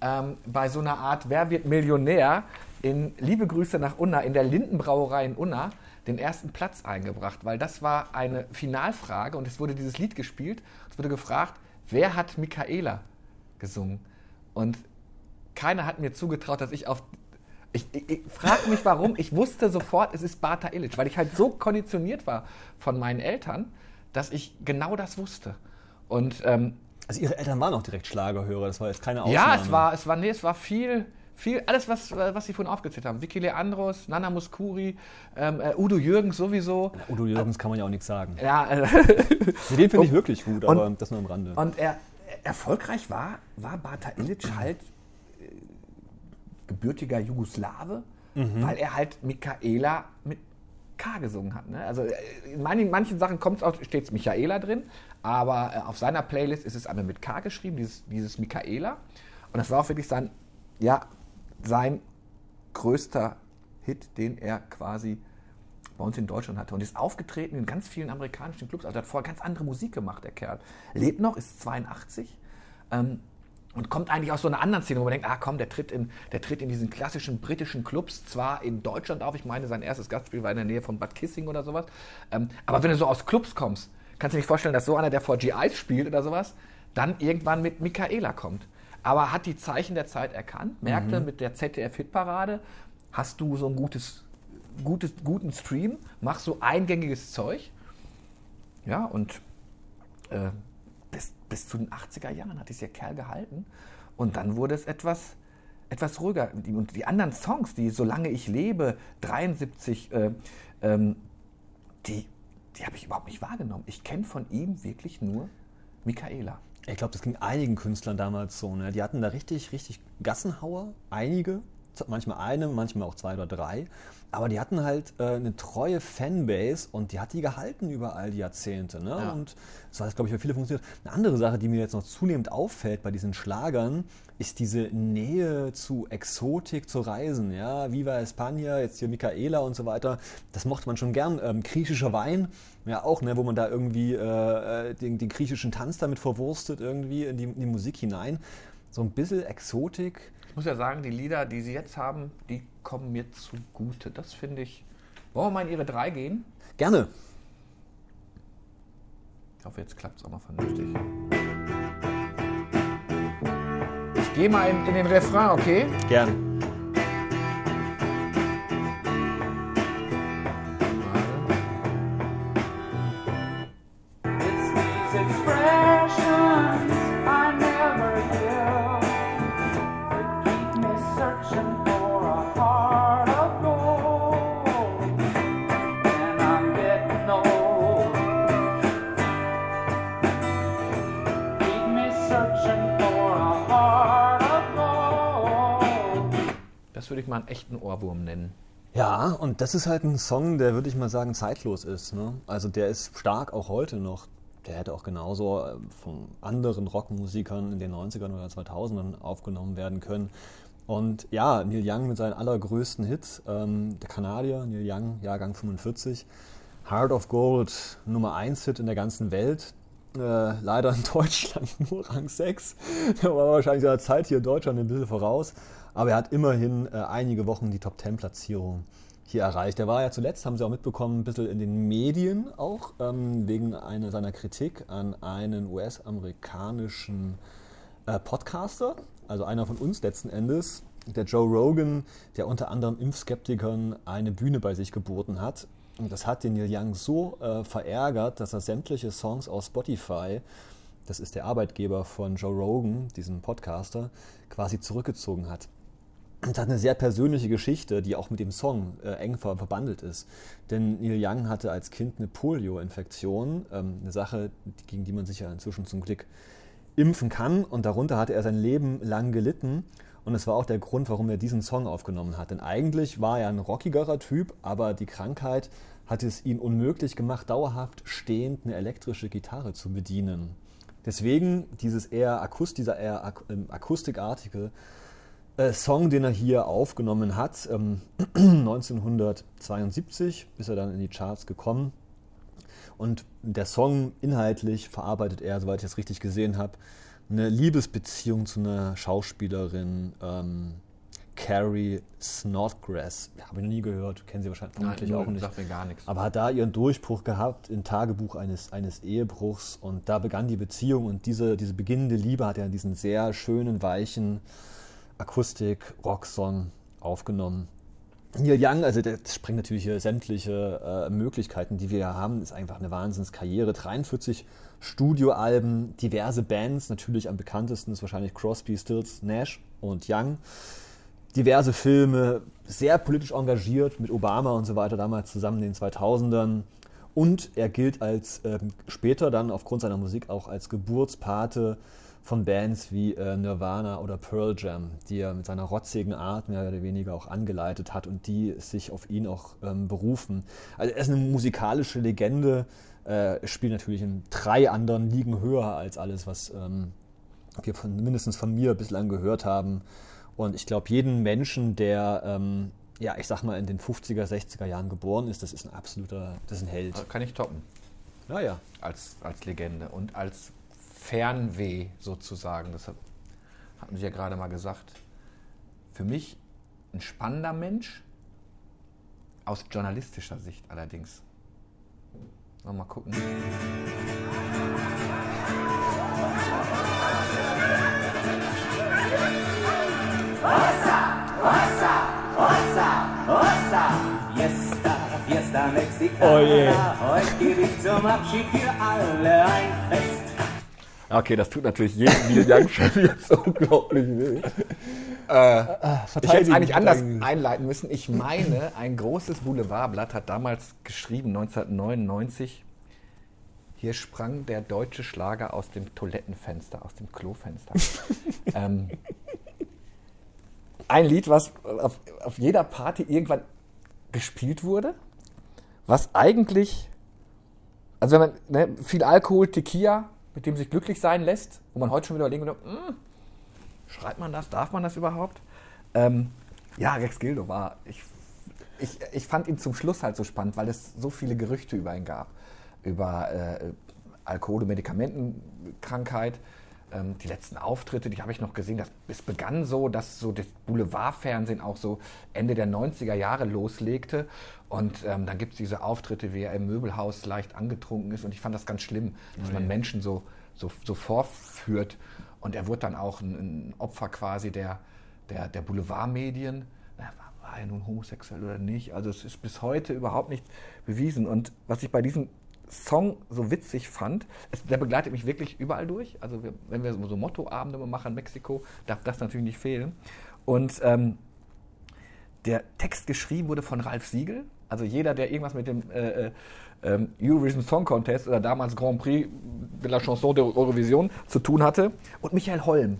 ähm, bei so einer Art Wer wird Millionär in Liebe Grüße nach Unna, in der Lindenbrauerei in Unna, den ersten Platz eingebracht, weil das war eine Finalfrage und es wurde dieses Lied gespielt. Es wurde gefragt, wer hat Michaela gesungen? Und keiner hat mir zugetraut, dass ich auf. Ich, ich, ich frage mich warum. Ich wusste sofort, es ist Bata Illich, weil ich halt so konditioniert war von meinen Eltern, dass ich genau das wusste. Und ähm, Also Ihre Eltern waren auch direkt Schlagerhörer, das war jetzt keine Ausnahme. ja, es war, es war, nee, es war viel, viel, alles, was, was Sie vorhin aufgezählt haben. Vicky Leandros, Nana Muskuri, ähm, äh, Udo Jürgens sowieso. Udo Jürgens kann man ja auch nichts sagen. Ja, äh, Den finde ich wirklich gut, und- aber das nur am Rande. Und er, erfolgreich war, war Bata Illich halt gebürtiger Jugoslawe, weil er halt Michaela mit K gesungen hat. Ne? Also äh, in manchen, Sachen kommt es steht Michaela drin, aber äh, auf seiner Playlist ist es einmal mit K geschrieben, dieses, dieses Michaela. Und das war auch wirklich sein, ja, sein größter Hit, den er quasi bei uns in Deutschland hatte. Und ist aufgetreten in ganz vielen amerikanischen Clubs. Also er hat vorher ganz andere Musik gemacht, der Kerl. Lebt noch, ist 82. Ähm, und kommt eigentlich aus so einer anderen Szene, wo man denkt, ah komm, der tritt in, der tritt in diesen klassischen britischen Clubs, zwar in Deutschland auf, ich meine, sein erstes Gastspiel war in der Nähe von Bad Kissing oder sowas, ähm, aber wenn du so aus Clubs kommst, kannst du dir nicht vorstellen, dass so einer, der vor GIs spielt oder sowas, dann irgendwann mit Michaela kommt. Aber hat die Zeichen der Zeit erkannt, merkte mit der ZDF-Hitparade, hast du so ein gutes, gutes, guten Stream, machst so eingängiges Zeug, ja, und äh, bis, zu den 80er Jahren hat dieser Kerl gehalten. Und dann wurde es etwas, etwas ruhiger. Und die anderen Songs, die Solange ich lebe, 73, äh, ähm, die, die habe ich überhaupt nicht wahrgenommen. Ich kenne von ihm wirklich nur Michaela. Ich glaube, das ging einigen Künstlern damals so. Ne? Die hatten da richtig, richtig Gassenhauer, einige, manchmal eine, manchmal auch zwei oder drei. Aber die hatten halt äh, eine treue Fanbase und die hat die gehalten über all die Jahrzehnte. Ne? Ja. Und so hat es, glaube ich, bei vielen funktioniert. Eine andere Sache, die mir jetzt noch zunehmend auffällt bei diesen Schlagern, ist diese Nähe zu Exotik, zu Reisen. Ja? Viva España, jetzt hier Michaela und so weiter. Das mochte man schon gern. Ähm, griechischer Wein, ja auch, ne? wo man da irgendwie äh, äh, den, den griechischen Tanz damit verwurstet, irgendwie in die, in die Musik hinein. So ein bisschen Exotik. Ich muss ja sagen, die Lieder, die sie jetzt haben, die kommen mir zugute. Das finde ich. Wollen wir mal in ihre drei gehen? Gerne. Ich hoffe, jetzt klappt es auch mal vernünftig. Ich gehe mal in, in den Refrain, okay? Gerne. Und das ist halt ein Song, der, würde ich mal sagen, zeitlos ist. Ne? Also der ist stark auch heute noch. Der hätte auch genauso äh, von anderen Rockmusikern in den 90ern oder 2000ern aufgenommen werden können. Und ja, Neil Young mit seinen allergrößten Hits, ähm, der Kanadier, Neil Young, Jahrgang 45, Heart of Gold, Nummer 1 Hit in der ganzen Welt. Äh, leider in Deutschland nur Rang 6. Der war wahrscheinlich seiner Zeit hier in Deutschland ein bisschen voraus. Aber er hat immerhin äh, einige Wochen die Top 10 Platzierung hier erreicht. Er war ja zuletzt, haben Sie auch mitbekommen, ein bisschen in den Medien auch, ähm, wegen einer seiner Kritik an einen US-amerikanischen äh, Podcaster, also einer von uns letzten Endes, der Joe Rogan, der unter anderem Impfskeptikern eine Bühne bei sich geboten hat. Und das hat den Neil Young so äh, verärgert, dass er sämtliche Songs aus Spotify, das ist der Arbeitgeber von Joe Rogan, diesem Podcaster, quasi zurückgezogen hat. Und hat eine sehr persönliche Geschichte, die auch mit dem Song äh, eng ver verbandelt ist. Denn Neil Young hatte als Kind eine Polio-Infektion, ähm, eine Sache, gegen die man sich ja inzwischen zum Glück impfen kann. Und darunter hatte er sein Leben lang gelitten. Und es war auch der Grund, warum er diesen Song aufgenommen hat. Denn eigentlich war er ein rockigerer Typ, aber die Krankheit hat es ihm unmöglich gemacht, dauerhaft stehend eine elektrische Gitarre zu bedienen. Deswegen dieses eher Akust, dieser eher ähm, akustikartige äh, Song, den er hier aufgenommen hat, ähm, 1972 ist er dann in die Charts gekommen. Und der Song inhaltlich verarbeitet er, soweit ich das richtig gesehen habe, eine Liebesbeziehung zu einer Schauspielerin, ähm, Carrie Snodgrass. Ja, habe ich noch nie gehört, kennen Sie wahrscheinlich vermutlich null, auch nicht. sagt mir gar nichts. Aber hat da ihren Durchbruch gehabt im Tagebuch eines, eines Ehebruchs und da begann die Beziehung und diese, diese beginnende Liebe hat er in diesen sehr schönen, weichen Akustik-Rock-Song aufgenommen. Neil Young, also der sprengt natürlich hier sämtliche äh, Möglichkeiten, die wir haben, ist einfach eine Wahnsinnskarriere. 43 Studioalben, diverse Bands, natürlich am bekanntesten ist wahrscheinlich Crosby, Stills, Nash und Young. Diverse Filme, sehr politisch engagiert mit Obama und so weiter, damals zusammen in den 2000ern. Und er gilt als ähm, später dann aufgrund seiner Musik auch als Geburtspate von Bands wie äh, Nirvana oder Pearl Jam, die er mit seiner rotzigen Art mehr oder weniger auch angeleitet hat und die sich auf ihn auch ähm, berufen. Also er ist eine musikalische Legende, äh, spielt natürlich in drei anderen Ligen höher als alles, was ähm, wir von, mindestens von mir bislang gehört haben. Und ich glaube, jeden Menschen, der, ähm, ja, ich sag mal, in den 50er, 60er Jahren geboren ist, das ist ein absoluter, das ist ein Held. Kann ich toppen. Naja. als, als Legende und als Fernweh sozusagen. Das hat, hatten Sie ja gerade mal gesagt. Für mich ein spannender Mensch, aus journalistischer Sicht allerdings. Noch mal gucken. Fiesta, Fiesta Mexicana. Oh je. Heute gebe ich zum Abschied für alle ein Fest. Okay, das tut natürlich jedem Neil Young-Fan jetzt unglaublich weh. Ich hätte es eigentlich anders einleiten müssen. Ich meine, ein großes Boulevardblatt hat damals geschrieben, 1999, hier sprang der deutsche Schlager aus dem Toilettenfenster, aus dem Klofenster. ähm, ein Lied, was auf, auf jeder Party irgendwann gespielt wurde, was eigentlich, also wenn man ne, viel Alkohol, Tequila, mit dem sich glücklich sein lässt, wo man heute schon wieder überlegen würde, "Hm, schreibt man das, darf man das überhaupt? Ähm, ja, Rex Gildo war, ich, ich, ich fand ihn zum Schluss halt so spannend, weil es so viele Gerüchte über ihn gab. Über äh, Alkohol- und Medikamentenkrankheit. Ähm, die letzten Auftritte, die habe ich noch gesehen. Das, es begann so, dass so das Boulevardfernsehen auch so Ende der 90er Jahre loslegte. Und ähm, dann gibt es diese Auftritte, wie er im Möbelhaus leicht angetrunken ist. Und ich fand das ganz schlimm, dass man Menschen so, so, so vorführt. Und er wurde dann auch ein, ein Opfer quasi der, der, der Boulevardmedien. War er nun homosexuell oder nicht? Also es ist bis heute überhaupt nicht bewiesen. Und was ich bei diesem Song so witzig fand, es, der begleitet mich wirklich überall durch. Also wir, wenn wir so Mottoabende machen in Mexiko, darf das natürlich nicht fehlen. Und ähm, der Text geschrieben wurde von Ralf Siegel. Also jeder, der irgendwas mit dem äh, äh, ähm, Eurovision Song Contest oder damals Grand Prix de la Chanson de Eurovision zu tun hatte. Und Michael Holm,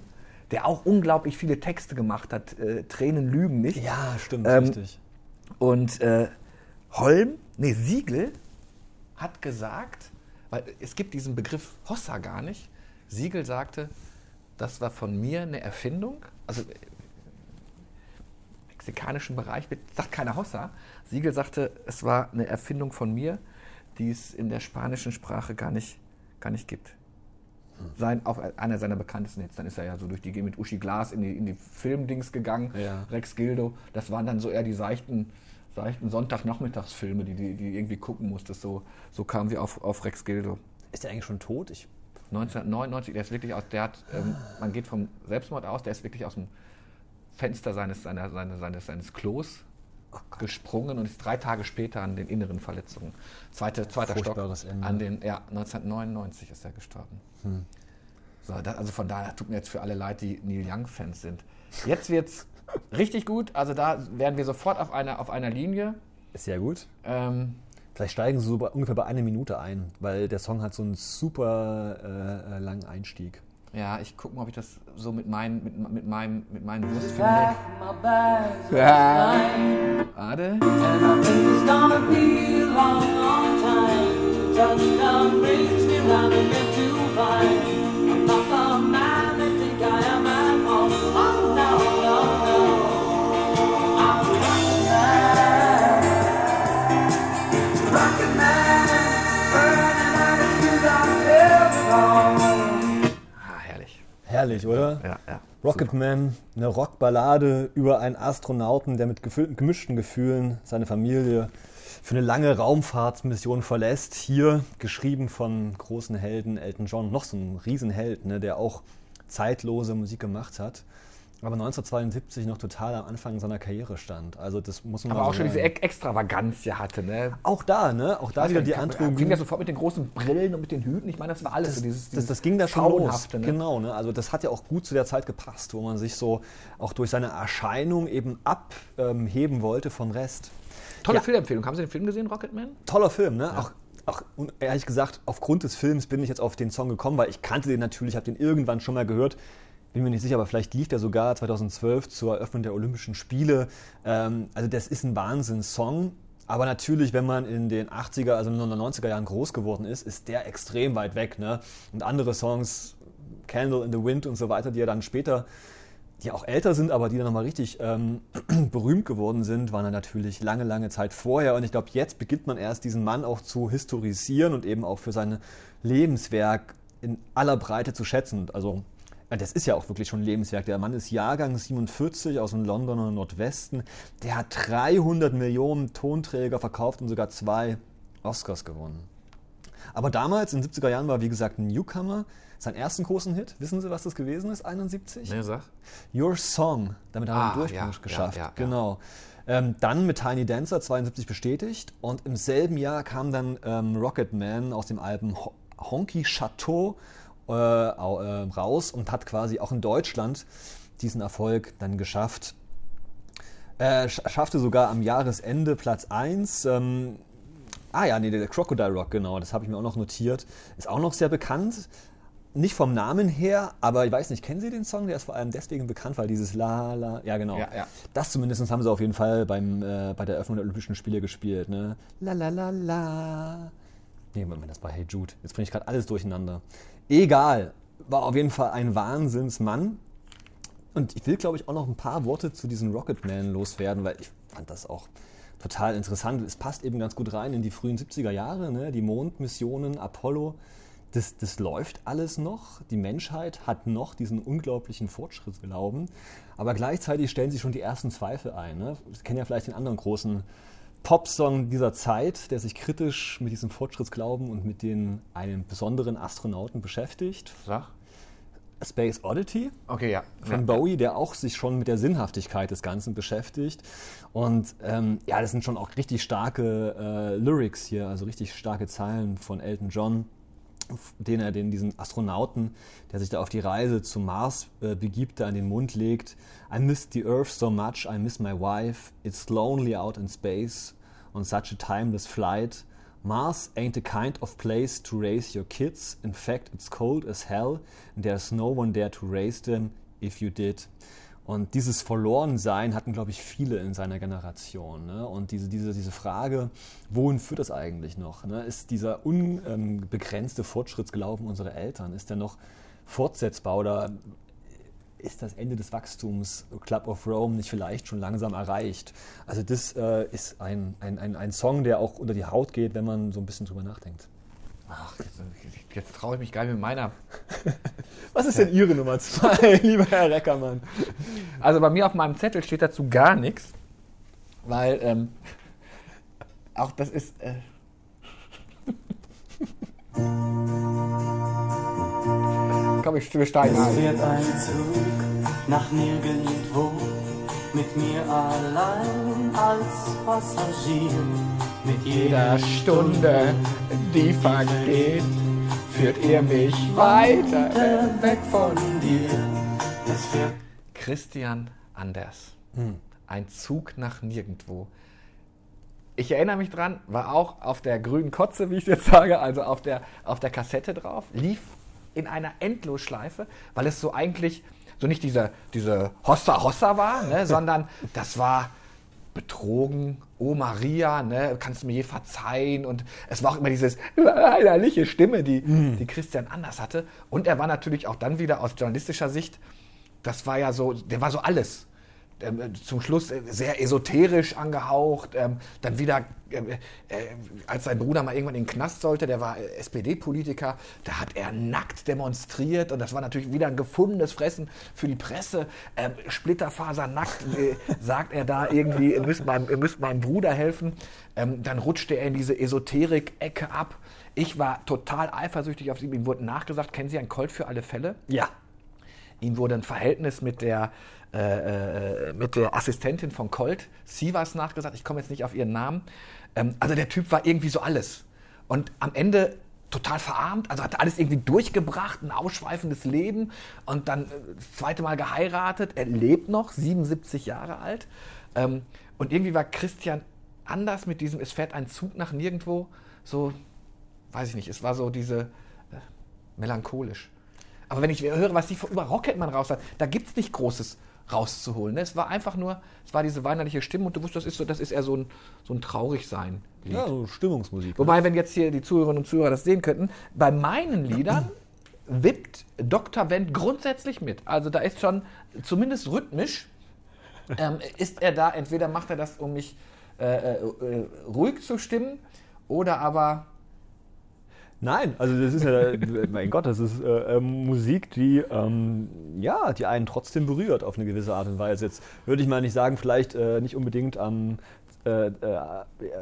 der auch unglaublich viele Texte gemacht hat. Äh, Tränen lügen nicht. Ja, stimmt, Ähm, richtig. Und äh, Holm, nee, Siegel hat gesagt, weil es gibt diesen Begriff Hossa gar nicht. Siegel sagte, das war von mir eine Erfindung. Also im mexikanischen Bereich sagt keiner Hossa. Siegel sagte, es war eine Erfindung von mir, die es in der spanischen Sprache gar nicht, gar nicht gibt. Sein, auch einer seiner bekanntesten Hits. Dann ist er ja so durch die mit Uschi Glas in die, in die Filmdings gegangen. Ja. Rex Gildo. Das waren dann so eher die seichten, seichten Sonntagnachmittagsfilme, die, die, die irgendwie gucken musstest. So, so kamen wir auf, auf Rex Gildo. Ist der eigentlich schon tot? Ich, 1999, der ist wirklich aus, der hat, ähm, man geht vom Selbstmord aus, der ist wirklich aus dem Fenster seines, seiner, seines, seines, seines Klos gesprungen und ist drei Tage später an den inneren Verletzungen. Zweite, zweiter Stock. Ende. An den, ja, 1999 ist er gestorben. So, das, also von daher tut mir jetzt für alle leid, die Neil Young-Fans sind. Jetzt wird's richtig gut. Also da werden wir sofort auf einer, auf einer Linie. ist ja gut. Ähm, Vielleicht steigen sie so bei, ungefähr bei einer Minute ein, weil der Song hat so einen super äh, äh, langen Einstieg. ja, ich gucke mal, ob ich das so mit, meinen, mit, mit, meinem, mit meinen Wurst finde. Ja. Warte. and I think it's gonna be a long, long herrlich. Oder? Ja, ja. Rocketman, eine Rockballade über einen Astronauten, der mit gemischten Gefühlen seine Familie für eine lange Raumfahrtsmission verlässt. Hier geschrieben von großen Helden Elton John, noch so ein Riesenheld, ne, der auch zeitlose Musik gemacht hat. Aber 1972 noch total am Anfang seiner Karriere stand. Also das muss man Aber auch so schon diese Extravaganz ja hatte, ne? Auch da, ne? Auch da wieder die Androhung. Fing ja sofort mit den großen Brillen und mit den Hüten. Ich meine, das war alles das, so dieses, das, dieses das ging da schon los. Ne? Genau, ne? Also das hat ja auch gut zu der Zeit gepasst, wo man sich so auch durch seine Erscheinung eben abheben wollte vom Rest. Tolle Ja. Filmempfehlung. Haben Sie den Film gesehen, Rocketman? Toller Film, ne? Auch, auch und ehrlich gesagt, aufgrund des Films bin ich jetzt auf den Song gekommen, weil ich kannte den natürlich, habe den irgendwann schon mal gehört. Bin mir nicht sicher, aber vielleicht lief der sogar 2012 zur Eröffnung der Olympischen Spiele. Ähm, also das ist ein Wahnsinns-Song. Aber natürlich, wenn man in den 80er, also in den 90er Jahren groß geworden ist, ist der extrem weit weg. Ne? Und andere Songs Candle in the Wind und so weiter, die ja dann später, die auch älter sind, aber die dann nochmal richtig ähm, berühmt geworden sind, waren dann natürlich lange, lange Zeit vorher. Und ich glaube, jetzt beginnt man erst diesen Mann auch zu historisieren und eben auch für sein Lebenswerk in aller Breite zu schätzen. Also das ist ja auch wirklich schon ein Lebenswerk. Der Mann ist Jahrgang 47 aus dem Londoner Nordwesten. Der hat 300 Millionen Tonträger verkauft und sogar zwei Oscars gewonnen. Aber damals, in den 70er Jahren, war wie gesagt ein Newcomer. Sein ersten großen Hit, wissen Sie, was das gewesen ist, 71? Ne, sag. Your Song. Damit haben wir Ah, einen Durchbruch ja, geschafft. ja, ja, genau. Ähm, dann mit Tiny Dancer 72 bestätigt. Und im selben Jahr kam dann ähm, Rocket Man aus dem Album Ho- Honky Chateau äh, äh, raus und hat quasi auch in Deutschland diesen Erfolg dann geschafft. Äh, sch- schaffte sogar am Jahresende Platz 1. Ähm, ah ja, nee, der Crocodile Rock, genau, das habe ich mir auch noch notiert. Ist auch noch sehr bekannt. Nicht vom Namen her, aber ich weiß nicht, kennen Sie den Song? Der ist vor allem deswegen bekannt, weil dieses La La, ja genau. Ja, ja. Das zumindest haben sie auf jeden Fall beim, äh, bei der Eröffnung der Olympischen Spiele gespielt. Ne? La la la la. Nee, Moment, das war Hey Jude. Jetzt bringe ich gerade alles durcheinander. Egal. War auf jeden Fall ein Wahnsinnsmann. Und ich will, glaube ich, auch noch ein paar Worte zu diesem Rocketman loswerden, weil ich fand das auch total interessant. Es passt eben ganz gut rein in die frühen 70er Jahre, ne? die Mondmissionen, Apollo. Das, das läuft alles noch. Die Menschheit hat noch diesen unglaublichen Fortschrittsglauben. Aber gleichzeitig stellen sich schon die ersten Zweifel ein. Ne? Sie kennen ja vielleicht den anderen großen Popsong dieser Zeit, der sich kritisch mit diesem Fortschrittsglauben und mit den einem besonderen Astronauten beschäftigt. Sag. Space Oddity Okay, ja. von ja. Bowie, der auch sich schon mit der Sinnhaftigkeit des Ganzen beschäftigt. Und ähm, ja, das sind schon auch richtig starke äh, Lyrics hier, also richtig starke Zeilen von Elton John, den er den diesen Astronauten, der sich da auf die Reise zum Mars äh, begibt, da an den Mund legt. I miss the Earth so much, I miss my wife. It's lonely out in space on such a timeless flight. Mars ain't the kind of place to raise your kids. In fact, it's cold as hell, and there's no one there to raise them if you did. Und dieses Verlorensein hatten, glaube ich, viele in seiner Generation. Ne? Und diese, diese, diese Frage, wohin führt das eigentlich noch? Ne? Ist dieser unbegrenzte Fortschrittsglauben unserer Eltern, ist der noch fortsetzbar oder ist das Ende des Wachstums Club of Rome nicht vielleicht schon langsam erreicht? Also das äh, ist ein, ein, ein, ein Song, der auch unter die Haut geht, wenn man so ein bisschen drüber nachdenkt. Ach, jetzt, jetzt traue ich mich gar nicht mit meiner. Was ist denn Ihre Nummer zwei, lieber Herr Reckermann? Also bei mir auf meinem Zettel steht dazu gar nichts, weil ähm, auch das ist. Äh, Komm, ich wir steigen Es fährt ein Zug nach nirgendwo mit mir allein als Passagier. Mit jeder Stunde, die vergeht, führt ihr mich weiter weg von dir. Christian Anders. Ein Zug nach nirgendwo. Ich erinnere mich dran, war auch auf der grünen Kotze, wie ich jetzt sage, also auf der, auf der Kassette drauf, lief in einer Endlosschleife, weil es so eigentlich so nicht diese, diese Hossa Hossa war, ne, sondern das war betrogen, oh Maria, ne, kannst du mir je verzeihen? Und es war auch immer dieses weinerliche Stimme, die, die Christian Anders hatte. Und er war natürlich auch dann wieder aus journalistischer Sicht, das war ja so, der war so alles. Ähm, äh, zum Schluss äh, sehr esoterisch angehaucht, ähm, dann wieder, ähm, äh, als sein Bruder mal irgendwann in den Knast sollte, der war SPD-Politiker, da hat er nackt demonstriert und das war natürlich wieder ein gefundenes Fressen für die Presse. Splitterfasernackt äh, sagt er da irgendwie, ihr müsst meinem, ihr müsst meinem Bruder helfen. Dann rutschte er in diese Esoterik-Ecke ab. Ich war total eifersüchtig auf ihn. Ihm wurde nachgesagt, kennen Sie ein Colt für alle Fälle? Ja. Ihm wurde ein Verhältnis mit der, äh, äh, mit der Assistentin von Colt, Sivas, nachgesagt. Ich komme jetzt nicht auf ihren Namen. Ähm, also der Typ war irgendwie so alles. Und am Ende total verarmt, also hat alles irgendwie durchgebracht, ein ausschweifendes Leben und dann äh, das zweite Mal geheiratet. Er lebt noch, 77 Jahre alt. Ähm, und irgendwie war Christian anders mit diesem, es fährt ein Zug nach nirgendwo, so, weiß ich nicht, es war so diese äh, melancholisch. Aber wenn ich höre, was die über Rocketman raus hat, da gibt es nicht Großes rauszuholen. Ne? Es war einfach nur, es war diese weinerliche Stimme und du wusstest, das ist, so, das ist eher so ein, so ein Traurigsein-Lied. Ja, so Stimmungsmusik. ne? Wobei, wenn jetzt hier die Zuhörerinnen und Zuhörer das sehen könnten, bei meinen Liedern wippt Dr. Wendt grundsätzlich mit. Also da ist schon, zumindest rhythmisch, ähm, ist er da, entweder macht er das, um mich äh, äh, äh, ruhig zu stimmen, oder aber Nein, also das ist ja, mein Gott, das ist äh, ähm, Musik, die ähm, ja, die einen trotzdem berührt auf eine gewisse Art und Weise. Jetzt würde ich mal nicht sagen, vielleicht äh, nicht unbedingt am äh, äh,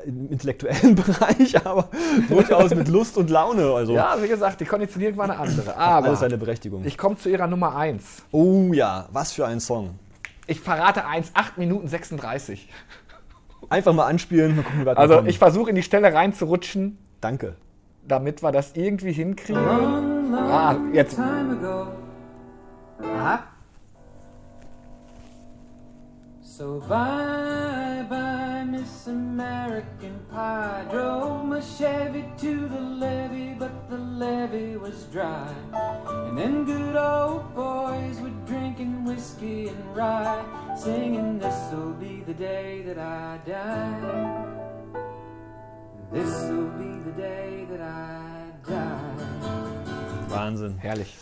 im intellektuellen Bereich, aber durchaus mit Lust und Laune. Also Ja, wie gesagt, die Konditionierung war eine andere. Aber alles seine Berechtigung. ich komme zu ihrer Nummer 1. oh ja, was für ein Song. Ich verrate 1, 8 Minuten 36. Einfach mal anspielen, mal gucken, wir Also ich versuche in die Stelle reinzurutschen, Danke. Damit wir das irgendwie hinkriegen. Ah, jetzt. Aha. So bye bye, Miss American Pie. Drove my Chevy to the levee, but the levee was dry. And then good old boys were drinking whiskey and rye, singing, This'll be the day that I die. This'll be the day that I die. Wahnsinn. Herrlich.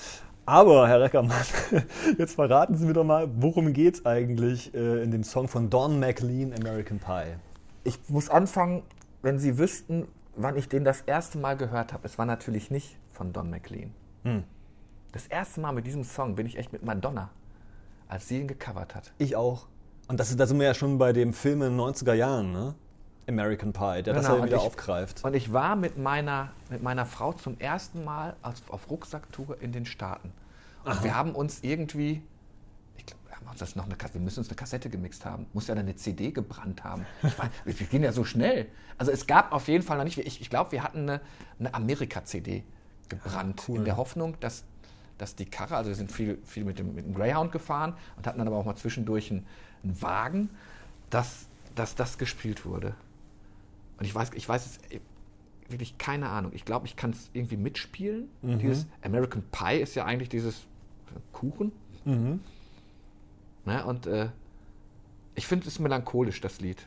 Aber, Herr Reckermann, jetzt verraten Sie mir doch mal, worum geht's eigentlich äh, in dem Song von Don McLean, American Pie? Ich muss anfangen, wenn Sie wüssten, wann ich den das erste Mal gehört habe. Es war natürlich nicht von Don McLean. Das erste Mal mit diesem Song bin ich echt mit Madonna, als sie ihn gecovert hat. Ich auch. Und das ist, da sind wir ja schon bei dem Film in den 90er Jahren, ne? American Pie, der das Genau, ja und wieder ich- aufgreift. Und ich war mit meiner, mit meiner Frau zum ersten Mal als, auf Rucksacktour in den Staaten. Und wir haben uns irgendwie, ich glaube, wir, haben uns das noch eine, wir müssen uns eine Kassette gemixt haben. Muss ja dann eine CD gebrannt haben. Ich weiß, wir gehen ja so schnell. Also es gab auf jeden Fall noch nicht, ich, ich glaube, wir hatten eine, eine Amerika-CD gebrannt. cool. In der Hoffnung, dass, dass die Karre, also wir sind viel, viel mit, dem, mit dem Greyhound gefahren und hatten dann aber auch mal zwischendurch einen, einen Wagen, dass, dass das gespielt wurde. Und ich weiß, ich weiß es wirklich keine Ahnung. Ich glaube, ich kann es irgendwie mitspielen. Dieses American Pie ist ja eigentlich dieses Kuchen. Ne? Und äh, ich finde es melancholisch, das Lied.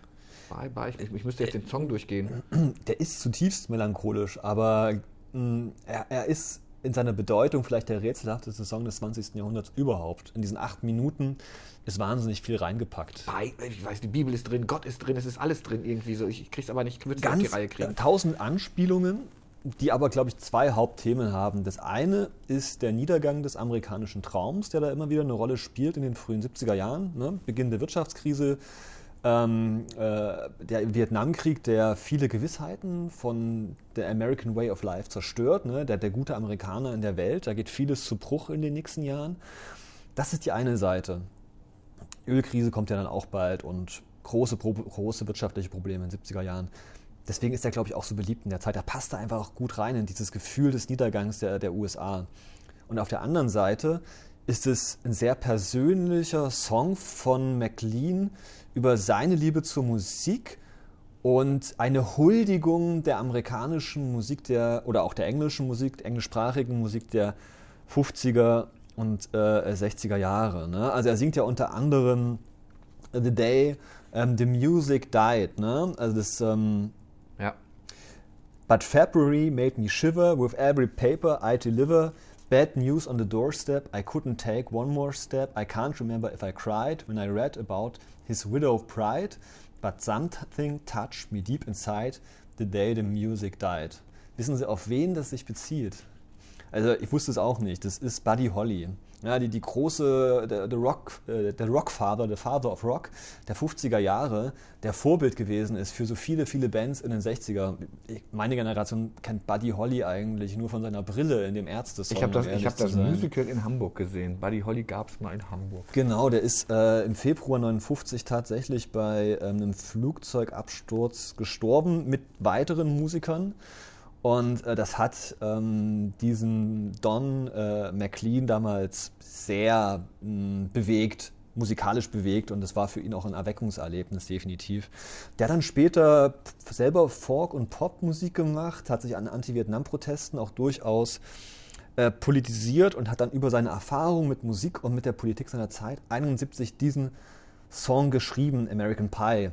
Bye, bye. Ich, ich müsste jetzt den Song durchgehen. Der ist zutiefst melancholisch, aber mh, er, er ist in seiner Bedeutung vielleicht der rätselhafteste Song des 20. Jahrhunderts überhaupt. In diesen acht Minuten ist wahnsinnig viel reingepackt. Ich weiß, die Bibel ist drin, Gott ist drin, es ist alles drin irgendwie so. Ich, ich krieg's aber nicht, ich würde die Reihe kriegen. tausend Anspielungen, die aber, glaube ich, zwei Hauptthemen haben. Das eine ist der Niedergang des amerikanischen Traums, der da immer wieder eine Rolle spielt in den frühen 70er Jahren. Ne? Beginn der Wirtschaftskrise, ähm, äh, der Vietnamkrieg, der viele Gewissheiten von der American Way of Life zerstört. Ne? Der, der gute Amerikaner in der Welt, da geht vieles zu Bruch in den nächsten Jahren. Das ist die eine Seite. Ölkrise kommt ja dann auch bald und große, große wirtschaftliche Probleme in den 70er Jahren. Deswegen ist er, glaube ich, auch so beliebt in der Zeit. Er passt da einfach auch gut rein in dieses Gefühl des Niedergangs der, der USA. Und auf der anderen Seite ist es ein sehr persönlicher Song von McLean über seine Liebe zur Musik und eine Huldigung der amerikanischen Musik der oder auch der englischen Musik, der englischsprachigen Musik der 50er und äh, 60er Jahre. Ne? Also er singt ja unter anderem The Day ähm, the Music Died. Ne? Also das ähm, Ja. But February made me shiver with every paper I deliver. Bad news on the doorstep. I couldn't take one more step. I can't remember if I cried when I read about his widow pride. But something touched me deep inside the day the music died. Wissen Sie, auf wen das sich bezieht? Also ich wusste es auch nicht. Das ist Buddy Holly. Ja, die, die große, der, der Rock, äh, der Rockfather, der Father of Rock der 50er Jahre, der Vorbild gewesen ist für so viele, viele Bands in den 60er. Ich, meine Generation kennt Buddy Holly eigentlich nur von seiner Brille in dem Ärzte-Song. Ich habe das, um ich hab das. Musical in Hamburg gesehen. Buddy Holly gab es mal in Hamburg. Genau, der ist äh, im Februar 59 tatsächlich bei ähm, einem Flugzeugabsturz gestorben mit weiteren Musikern. Und äh, das hat ähm, diesen Don äh, McLean damals sehr mh, bewegt, musikalisch bewegt. Und das war für ihn auch ein Erweckungserlebnis, definitiv. Der dann später selber Folk- und Popmusik gemacht, hat sich an Anti-Vietnam-Protesten auch durchaus äh, politisiert und hat dann über seine Erfahrung mit Musik und mit der Politik seiner Zeit 71 diesen Song geschrieben, American Pie,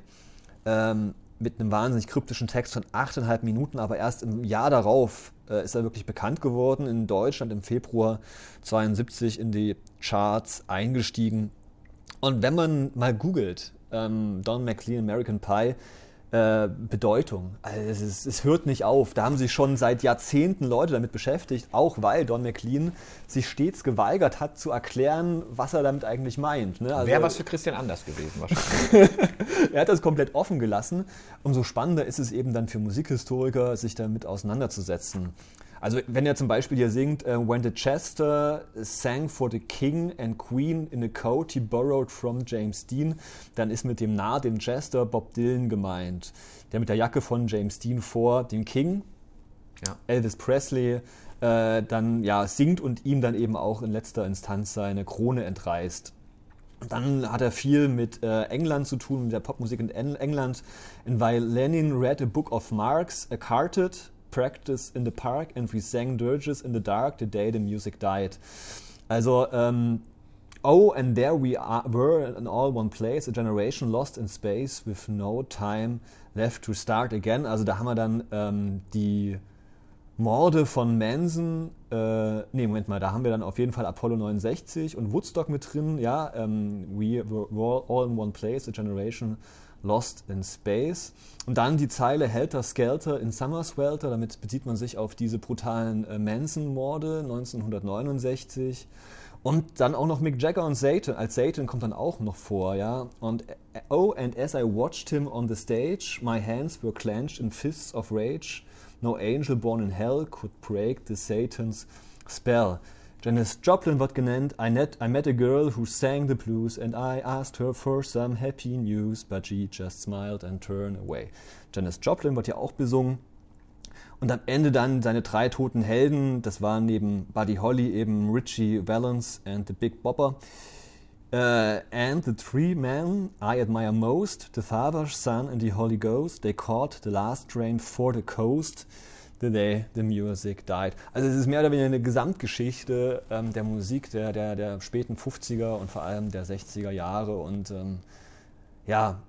ähm, mit einem wahnsinnig kryptischen Text von 8,5 Minuten, aber erst im Jahr darauf äh, ist er wirklich bekannt geworden. In Deutschland im Februar 72 in die Charts eingestiegen. Und wenn man mal googelt, ähm, Don McLean, American Pie, äh, Bedeutung. Also es, ist, es hört nicht auf. Da haben sich schon seit Jahrzehnten Leute damit beschäftigt, auch weil Don McLean sich stets geweigert hat zu erklären, was er damit eigentlich meint. Ne? Also, Wäre was für Christian Anders gewesen wahrscheinlich. er hat das komplett offen gelassen. Umso spannender ist es eben dann für Musikhistoriker, sich damit auseinanderzusetzen. Also wenn er zum Beispiel hier singt, äh, When the Chester sang for the King and Queen in a coat he borrowed from James Dean, dann ist mit dem Narr, dem Chester, Bob Dylan gemeint. Der mit der Jacke von James Dean vor den King, Ja. Elvis Presley, äh, dann ja singt und ihm dann eben auch in letzter Instanz seine Krone entreißt. Dann hat er viel mit äh, England zu tun, mit der Popmusik in En England. And while Lenin read a book of Marx, a carted, practice in the park, and we sang dirges in the dark the day the music died. Also, ähm, oh, and there we are, were in all one place, a generation lost in space with no time left to start again. Also da haben wir dann ähm, die Morde von Manson, äh, nee, Moment mal, da haben wir dann auf jeden Fall Apollo 69 und Woodstock mit drin, ja, ähm, we were all in one place, a generation lost in space. Und dann die Zeile Helter Skelter in Summer Swelter, damit bezieht man sich auf diese brutalen äh, Manson-Morde 1969. Und dann auch noch Mick Jagger und Satan, als Satan kommt dann auch noch vor, ja. Und äh, oh, and as I watched him on the stage, my hands were clenched in fists of rage. No angel born in hell could break the Satan's spell. Janis Joplin wird genannt. I, net, I met a girl who sang the blues and I asked her for some happy news, but she just smiled and turned away. Janis Joplin wird ja auch besungen. Und am Ende dann seine drei toten Helden, das waren neben Buddy Holly eben Richie Valens and the Big Bopper. Uh, and the three men I admire most, the Father, Son and the Holy Ghost, they caught the last train for the coast the day the music died. Also es ist mehr oder weniger eine Gesamtgeschichte ähm, der Musik der, der, der späten 50er und vor allem der 60er Jahre. Und ähm, ja,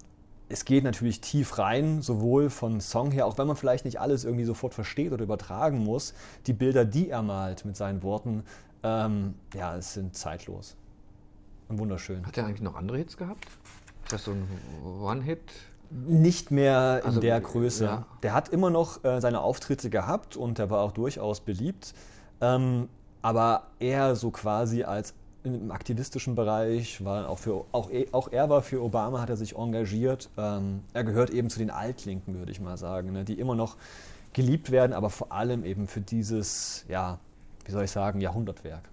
es geht natürlich tief rein, sowohl von Song her, auch wenn man vielleicht nicht alles irgendwie sofort versteht oder übertragen muss. Die Bilder, die er malt mit seinen Worten, ähm, ja, es sind zeitlos und wunderschön. Hat er eigentlich noch andere Hits gehabt? Ist das so ein One-Hit? Nicht mehr in Also, der Größe. ja. Der hat immer noch äh, seine Auftritte gehabt und der war auch durchaus beliebt. Ähm, aber eher so quasi als im aktivistischen Bereich, war auch für auch, e- auch er war für Obama, hat er sich engagiert. Ähm, er gehört eben zu den Altlinken, würde ich mal sagen, ne, die immer noch geliebt werden, aber vor allem eben für dieses, ja, wie soll ich sagen, Jahrhundertwerk.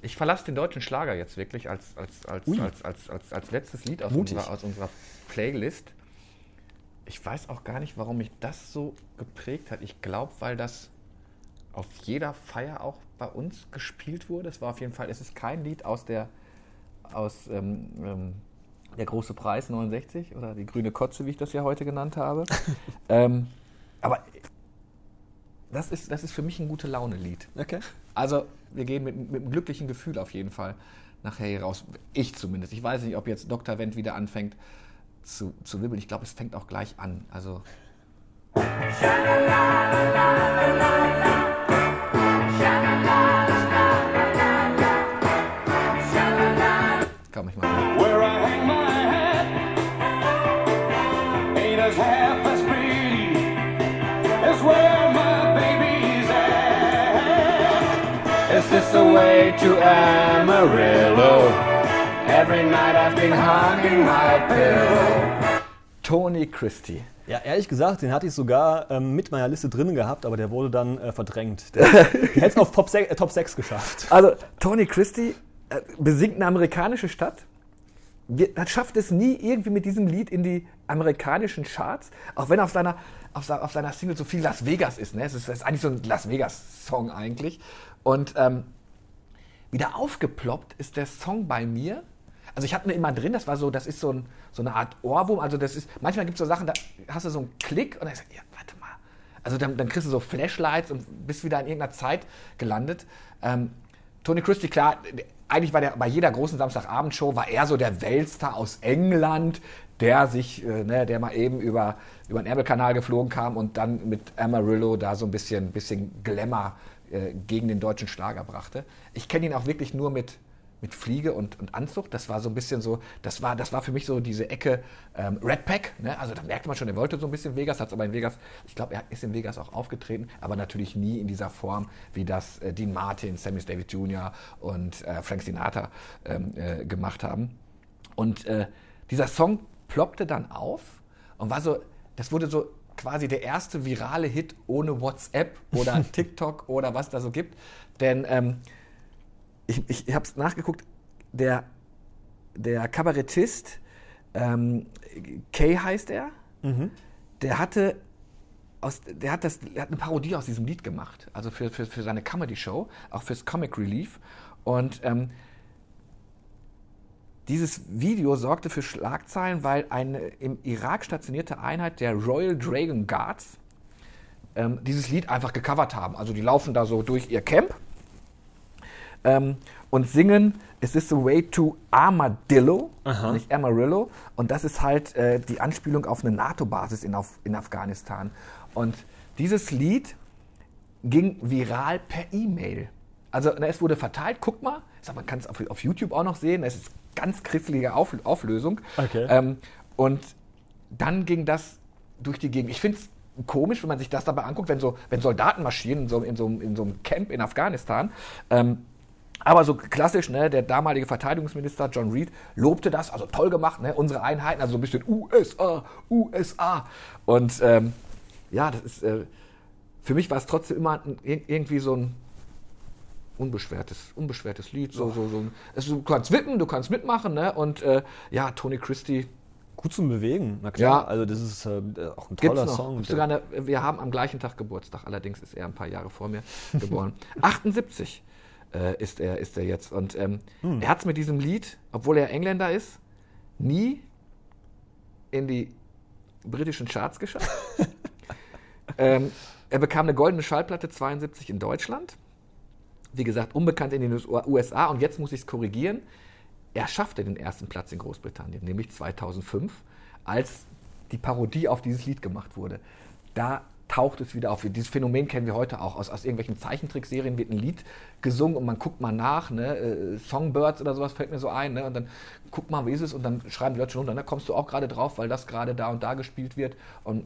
Ich verlasse den deutschen Schlager jetzt wirklich als, als, als, als, als, als, als letztes Lied aus Mutig. unserer, aus unserer Playlist. Ich weiß auch gar nicht, warum mich das so geprägt hat. Ich glaube, weil das auf jeder Feier auch bei uns gespielt wurde. Es war auf jeden Fall, es ist kein Lied aus der aus ähm, ähm, der große Preis 69 oder die grüne Kotze, wie ich das ja heute genannt habe. ähm, aber das ist, das ist für mich ein gute Laune-Lied. Okay. Also, wir gehen mit, mit einem glücklichen Gefühl auf jeden Fall nachher hier raus. Ich zumindest. Ich weiß nicht, ob jetzt Dr. Wendt wieder anfängt zu, zu wibbeln. Ich glaube, es fängt auch gleich an. Also. Komm, ich mal. Is this the way to Amarillo? Every night I've been hugging my pillow. Tony Christie. Ja, ehrlich gesagt, den hatte ich sogar ähm, mit meiner Liste drin gehabt, aber der wurde dann äh, verdrängt. Der, hätte es auf Top 6, äh, Top 6 geschafft. Also, Tony Christie äh, besingt eine amerikanische Stadt. Wir, das schafft es nie irgendwie mit diesem Lied in die amerikanischen Charts, auch wenn auf seiner, auf, auf seiner Single so viel Las Vegas ist. Ne? Es ist, ist eigentlich so ein Las Vegas-Song eigentlich. Und ähm, wieder aufgeploppt ist der Song bei mir. Also ich hatte immer drin, das war so, das ist so, ein, so eine Art Ohrwurm. Also das ist, manchmal gibt es so Sachen, da hast du so einen Klick und dann sagst du, ja, warte mal. Also dann, dann kriegst du so Flashlights und bist wieder in irgendeiner Zeit gelandet. Ähm, Tony Christie, klar, eigentlich war der bei jeder großen Samstagabendshow war er so der Weltstar aus England, der sich, äh, ne, der mal eben über, über den Ärmelkanal geflogen kam und dann mit Amarillo da so ein bisschen, bisschen Glamour äh, gegen den deutschen Schlager brachte. Ich kenne ihn auch wirklich nur mit, mit Fliege und, und Anzug. Das war so ein bisschen so, das war, das war für mich so diese Ecke ähm, Red Pack. Ne? Also da merkte man schon, er wollte so ein bisschen Vegas, hat es aber in Vegas, ich glaube, er ist in Vegas auch aufgetreten, aber natürlich nie in dieser Form, wie das äh, Dean Martin, Sammy Davis Jr. und äh, Frank Sinatra ähm, äh, gemacht haben. Und äh, dieser Song ploppte dann auf und war so, das wurde so quasi der erste virale Hit ohne WhatsApp oder TikTok oder was da so gibt. Denn ähm, ich, ich, ich habe es nachgeguckt, der, der Kabarettist, ähm, Kay heißt er, der hatte aus, der hat, das, der hat eine Parodie aus diesem Lied gemacht, also für, für, für seine Comedy-Show, auch fürs Comic Relief. Und ähm, dieses Video sorgte für Schlagzeilen, weil eine im Irak stationierte Einheit der Royal Dragon Guards ähm, dieses Lied einfach gecovert haben. Also die laufen da so durch ihr Camp ähm, und singen Es is the way to Armadillo, nicht Amarillo. Und das ist halt äh, die Anspielung auf eine NATO-Basis in, in Afghanistan. Und dieses Lied ging viral per E-Mail. Also na, es wurde verteilt, guck mal, sag, man kann es auf, auf YouTube auch noch sehen, es ist ganz christliche auf, Auflösung. Okay. Ähm, und dann ging das durch die Gegend. Ich finde es komisch, wenn man sich das dabei anguckt, wenn, so, wenn Soldaten marschieren in so, in, so, einem- in so einem Camp in Afghanistan. Ähm, aber so klassisch, ne, der damalige Verteidigungsminister John Reed lobte das, also toll gemacht, ne, unsere Einheiten, also so ein bisschen USA, USA. Und ähm, ja, das ist, äh, für mich war es trotzdem immer ein, ir- irgendwie so ein unbeschwertes, unbeschwertes Lied. So, so, so. Es, du kannst wippen, du kannst mitmachen, ne? Und äh, ja, Tony Christie Gut zum Bewegen, na klar. Ja. Also das ist äh, auch ein toller. Song. Eine, wir haben am gleichen Tag Geburtstag, allerdings ist er ein paar Jahre vor mir geboren. 78 äh, ist, er, ist er jetzt. Und ähm, Hm. er hat es mit diesem Lied, obwohl er Engländer ist, nie in die britischen Charts geschafft. ähm, er bekam eine goldene Schallplatte 72 in Deutschland. Wie gesagt, unbekannt in den USA. Und jetzt muss ich es korrigieren. Er schaffte den ersten Platz in Großbritannien, nämlich 2005, als die Parodie auf dieses Lied gemacht wurde. Da taucht es wieder auf. Dieses Phänomen kennen wir heute auch. Aus, aus irgendwelchen Zeichentrickserien wird ein Lied gesungen und man guckt mal nach. Ne? Äh, Songbirds oder sowas fällt mir so ein. Ne? Und dann guckt mal, wie ist es? Und dann schreiben die Leute schon runter. Da kommst du auch gerade drauf, weil das gerade da und da gespielt wird. Und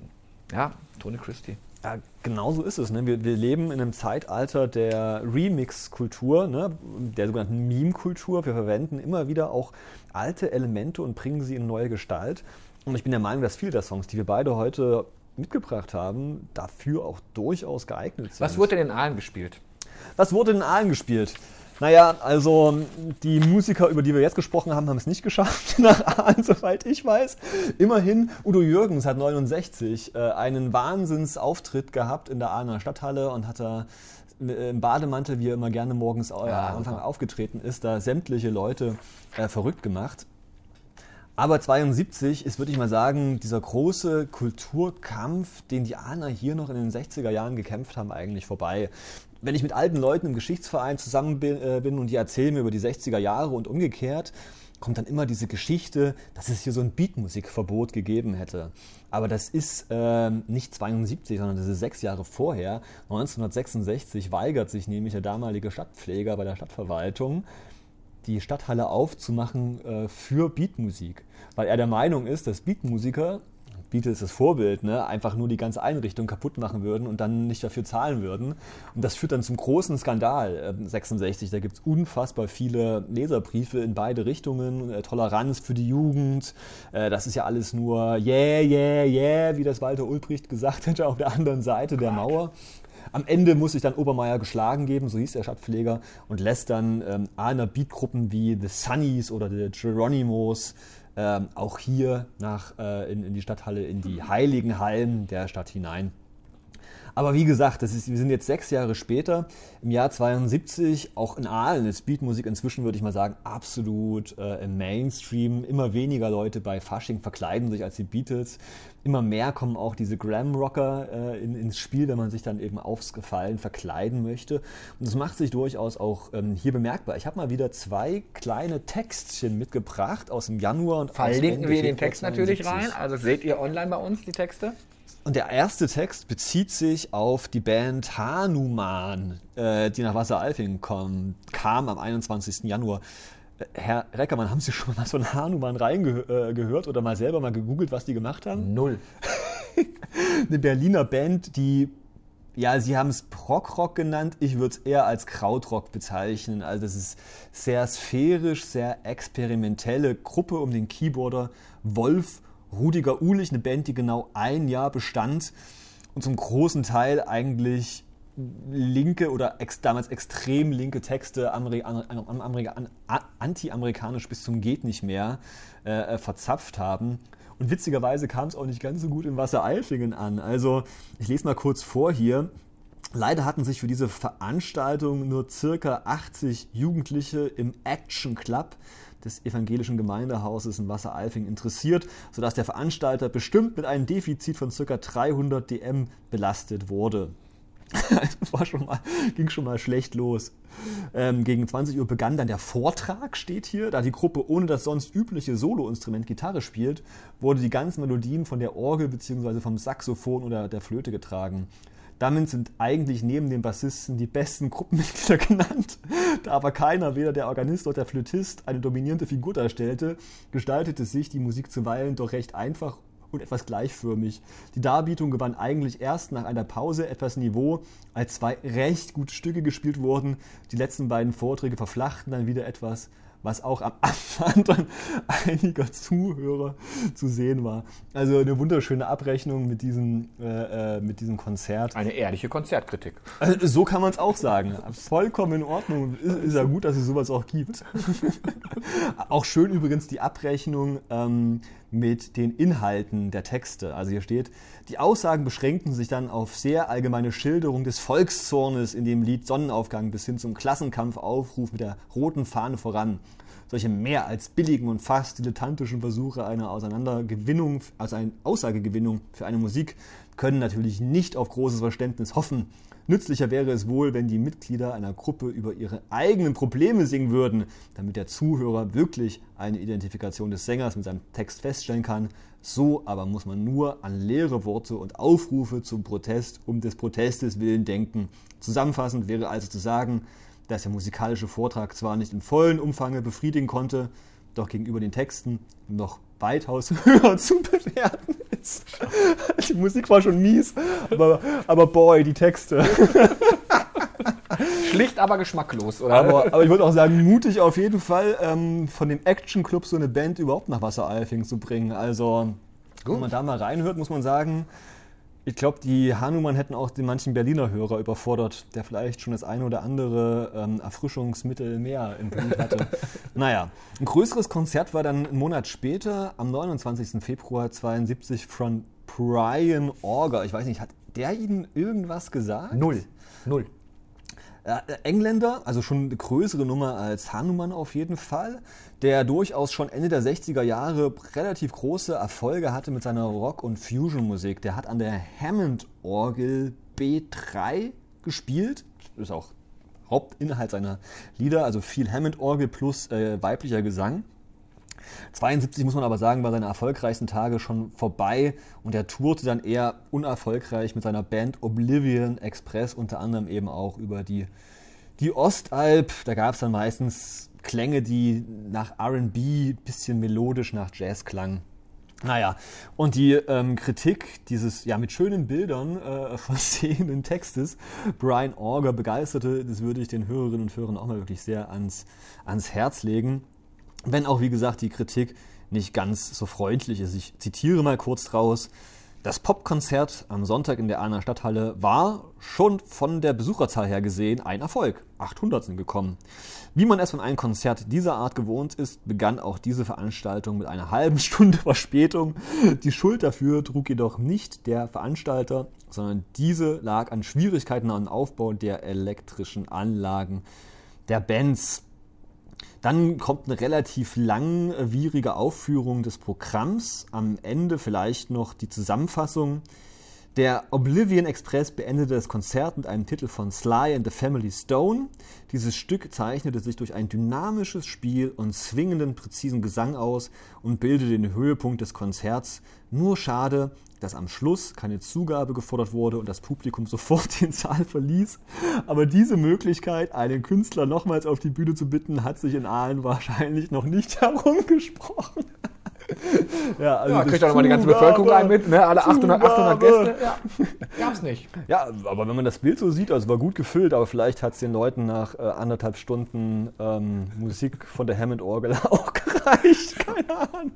ja, Tony Christie. Ja, genau so ist es. Ne? Wir, wir leben in einem Zeitalter der Remix-Kultur, ne? der sogenannten Meme-Kultur. Wir verwenden immer wieder auch alte Elemente und bringen sie in neue Gestalt. Und ich bin der Meinung, dass viele der Songs, die wir beide heute mitgebracht haben, dafür auch durchaus geeignet sind. Was wurde denn in Aalen gespielt? Was wurde in Aalen gespielt? Naja, also die Musiker, über die wir jetzt gesprochen haben, haben es nicht geschafft nach Aalen, soweit ich weiß. Immerhin, Udo Jürgens hat 69 äh, einen Wahnsinnsauftritt gehabt in der Aachener Stadthalle und hat da äh, im Bademantel, wie er immer gerne morgens äh, am Anfang super. aufgetreten ist, da sämtliche Leute äh, verrückt gemacht. Aber 72 ist, würde ich mal sagen, dieser große Kulturkampf, den die Ahner hier noch in den 60er Jahren gekämpft haben, eigentlich vorbei. Wenn ich mit alten Leuten im Geschichtsverein zusammen bin, äh, bin und die erzählen mir über die 60er Jahre und umgekehrt, kommt dann immer diese Geschichte, dass es hier so ein Beatmusikverbot gegeben hätte. Aber das ist ähm, nicht 72, sondern das ist sechs Jahre vorher. 1966 weigert sich nämlich der damalige Stadtpfleger bei der Stadtverwaltung, die Stadthalle aufzumachen äh, für Beatmusik. Weil er der Meinung ist, dass Beatmusiker, Beat ist das Vorbild, ne, einfach nur die ganze Einrichtung kaputt machen würden und dann nicht dafür zahlen würden. Und das führt dann zum großen Skandal äh, 66. Da gibt es unfassbar viele Leserbriefe in beide Richtungen, äh, Toleranz für die Jugend. Äh, das ist ja alles nur yeah, yeah, yeah, wie das Walter Ulbricht gesagt hätte auf der anderen Seite der Mauer. Am Ende muss sich dann Obermeier geschlagen geben, so hieß der Stadtpfleger, und lässt dann ähm, Ahner Beatgruppen wie The Sunnies oder The Geronimos ähm, auch hier nach, äh, in, in die Stadthalle, in die heiligen Hallen der Stadt hinein. Aber wie gesagt, das ist, wir sind jetzt sechs Jahre später, im Jahr 72, auch in Aalen ist Beatmusik inzwischen, würde ich mal sagen, absolut äh, im Mainstream. Immer weniger Leute bei Fasching verkleiden sich als die Beatles. Immer mehr kommen auch diese Glam-Rocker äh, in, ins Spiel, wenn man sich dann eben aufs Gefallen verkleiden möchte. Und das macht sich durchaus auch ähm, hier bemerkbar. Ich habe mal wieder zwei kleine Textchen mitgebracht aus dem Januar und Verlinken wir den Text natürlich 72. rein. Also seht ihr online bei uns die Texte? Und der erste Text bezieht sich auf die Band Hanuman, äh, die nach Wasseralfing kom, kam am 21. Januar. Äh, Herr Reckermann, haben Sie schon mal so ein Hanuman reingehört äh, oder mal selber mal gegoogelt, was die gemacht haben? Null. Eine Berliner Band, die, ja, Sie haben es Prog-Rock genannt, ich würde es eher als Krautrock bezeichnen. Also es ist sehr sphärisch, sehr experimentelle Gruppe um den Keyboarder Wolf Rudiger Uhlich, eine Band, die genau ein Jahr bestand und zum großen Teil eigentlich linke oder ex, damals extrem linke Texte Ameri an, an, Ameri an, anti-amerikanisch bis zum geht nicht mehr äh, verzapft haben. Und witzigerweise kam es auch nicht ganz so gut in Wassereilfingen an. Also ich lese mal kurz vor hier. Leider hatten sich für diese Veranstaltung nur circa 80 Jugendliche im Action Club des evangelischen Gemeindehauses in Wasseralfing interessiert, sodass der Veranstalter bestimmt mit einem Defizit von circa 300 DM belastet wurde. War schon mal, ging schon mal schlecht los. Ähm, gegen 20 Uhr begann dann der Vortrag, steht hier. Da die Gruppe ohne das sonst übliche Soloinstrument Gitarre spielt, wurde die ganzen Melodien von der Orgel bzw. vom Saxophon oder der Flöte getragen. Damit sind eigentlich neben den Bassisten die besten Gruppenmitglieder genannt. Da aber keiner, weder der Organist noch der Flötist, eine dominierende Figur darstellte, gestaltete sich die Musik zuweilen doch recht einfach und etwas gleichförmig. Die Darbietung gewann eigentlich erst nach einer Pause etwas Niveau, als zwei recht gute Stücke gespielt wurden. Die letzten beiden Vorträge verflachten dann wieder etwas, was auch am Anfang dann einiger Zuhörer zu sehen war. Also eine wunderschöne Abrechnung mit diesem, äh, äh, mit diesem Konzert. Eine ehrliche Konzertkritik. Also, so kann man es auch sagen. Vollkommen in Ordnung. Ist, ist ja gut, dass es sowas auch gibt. auch schön übrigens die Abrechnung ähm, mit den Inhalten der Texte. Also hier steht, die Aussagen beschränken sich dann auf sehr allgemeine Schilderung des Volkszornes in dem Lied Sonnenaufgang bis hin zum Klassenkampfaufruf mit der roten Fahne voran. Solche mehr als billigen und fast dilettantischen Versuche einer Auseinandergewinnung, also einer Aussagegewinnung für eine Musik können natürlich nicht auf großes Verständnis hoffen. Nützlicher wäre es wohl, wenn die Mitglieder einer Gruppe über ihre eigenen Probleme singen würden, damit der Zuhörer wirklich eine Identifikation des Sängers mit seinem Text feststellen kann. So aber muss man nur an leere Worte und Aufrufe zum Protest um des Protestes willen denken. Zusammenfassend wäre also zu sagen, dass der musikalische Vortrag zwar nicht im vollen Umfange befriedigen konnte, doch gegenüber den Texten noch weitaus höher zu bewerten ist. Die Musik war schon mies, aber, aber boy, die Texte. Schlicht, aber geschmacklos, oder? Aber, aber ich würde auch sagen, mutig auf jeden Fall, ähm, von dem Action Club so eine Band überhaupt nach Wasseralfing zu bringen. Also, wenn man da mal reinhört, muss man sagen, ich glaube, die Hanuman hätten auch den manchen Berliner Hörer überfordert, der vielleicht schon das eine oder andere ähm, Erfrischungsmittel mehr im Blut hatte. naja, ein größeres Konzert war dann einen Monat später, am 29. Februar 72 von Brian Auger. Ich weiß nicht, hat der Ihnen irgendwas gesagt? Null. Null. Äh, Engländer, also schon eine größere Nummer als Hanuman auf jeden Fall, der durchaus schon Ende der 60er Jahre relativ große Erfolge hatte mit seiner Rock- und Fusion-Musik. Der hat an der Hammond-Orgel B3 gespielt, ist auch Hauptinhalt seiner Lieder, also viel Hammond-Orgel plus äh, weiblicher Gesang. 72 muss man aber sagen, war seine erfolgreichsten Tage schon vorbei und er tourte dann eher unerfolgreich mit seiner Band Oblivion Express, unter anderem eben auch über die, die Ostalb. Da gab es dann meistens Klänge, die nach RB, bisschen melodisch nach Jazz klangen. Naja, und die ähm, Kritik dieses ja mit schönen Bildern äh, versehenen Textes, Brian Auger begeisterte, das würde ich den Hörerinnen und Hörern auch mal wirklich sehr ans, ans Herz legen. Wenn auch, wie gesagt, die Kritik nicht ganz so freundlich ist. Ich zitiere mal kurz draus. Das Popkonzert am Sonntag in der Ahner Stadthalle war schon von der Besucherzahl her gesehen ein Erfolg. 800 sind gekommen. Wie man es von einem Konzert dieser Art gewohnt ist, begann auch diese Veranstaltung mit einer halben Stunde Verspätung. Die Schuld dafür trug jedoch nicht der Veranstalter, sondern diese lag an Schwierigkeiten am Aufbau der elektrischen Anlagen der Bands. Dann kommt eine relativ langwierige Aufführung des Programms. Am Ende vielleicht noch die Zusammenfassung. Der Oblivion Express beendete das Konzert mit einem Titel von Sly and the Family Stone. Dieses Stück zeichnete sich durch ein dynamisches Spiel und zwingenden, präzisen Gesang aus und bildete den Höhepunkt des Konzerts. Nur schade, dass am Schluss keine Zugabe gefordert wurde und das Publikum sofort den Saal verließ. Aber diese Möglichkeit, einen Künstler nochmals auf die Bühne zu bitten, hat sich in Aalen wahrscheinlich noch nicht herumgesprochen. Ja, also Ja, kriegt doch nochmal die ganze Bevölkerung ein mit, ne? Alle 800, 800 Zugabe. Gäste. Ja, gab's nicht. Ja, aber wenn man das Bild so sieht, also war gut gefüllt, aber vielleicht hat es den Leuten nach äh, anderthalb Stunden ähm, Musik von der Hammond-Orgel auch gereicht. Keine Ahnung.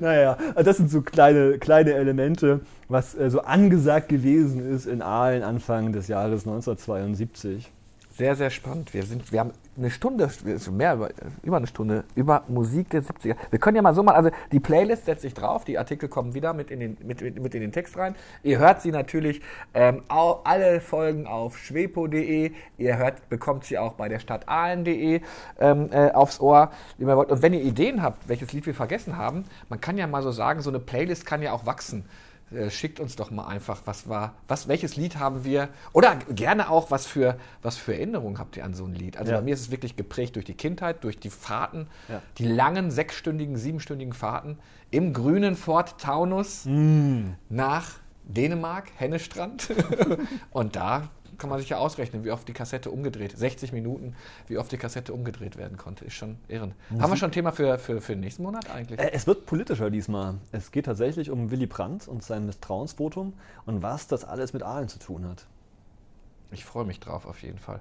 Naja, also das sind so kleine, kleine Elemente, was äh, so angesagt gewesen ist in Aalen Anfang des Jahres 1972. Sehr, sehr spannend. Wir, sind, wir haben eine Stunde, mehr, über, über eine Stunde, über Musik der 70er. Wir können ja mal so mal, also die Playlist setze ich drauf, die Artikel kommen wieder mit in den, mit, mit, mit in den Text rein. Ihr hört sie natürlich ähm, au, alle Folgen auf schwepo.de. Ihr hört, bekommt sie auch bei der Stadt Aalen.de ähm, äh, aufs Ohr, wie man wollt. Und wenn ihr Ideen habt, welches Lied wir vergessen haben, man kann ja mal so sagen, so eine Playlist kann ja auch wachsen. Äh, schickt uns doch mal einfach, was war, was, welches Lied haben wir, oder gerne auch, was für, was für Erinnerungen habt ihr an so ein Lied. Also Ja. bei mir ist es wirklich geprägt durch die Kindheit, durch die Fahrten, Ja. die langen, sechsstündigen, siebenstündigen Fahrten im grünen Fort Taunus Mm. nach Dänemark, Hennestrand. Und da kann man sich ja ausrechnen, wie oft die Kassette umgedreht, 60 Minuten, wie oft die Kassette umgedreht werden konnte. Ist schon irren. Haben wir schon ein Thema für, für, für den nächsten Monat eigentlich? Äh, Es wird politischer diesmal. Es geht tatsächlich um Willy Brandt und sein Misstrauensvotum und was das alles mit Aalen zu tun hat. Ich freue mich drauf auf jeden Fall.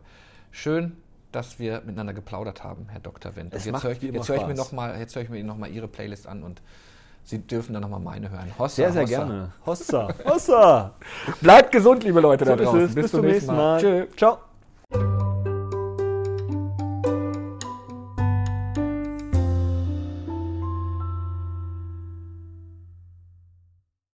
Schön, dass wir miteinander geplaudert haben, Herr Dr. Wendt. Jetzt höre ich, höre ich mir noch mal, jetzt höre ich mir noch mal Ihre Playlist an und Sie dürfen dann nochmal meine hören. Hossa, sehr, sehr Hossa. gerne. Hossa, Hossa. Bleibt gesund, liebe Leute so da draußen. Bis, Bis, zum nächsten Mal. Mal. Tschö. Ciao.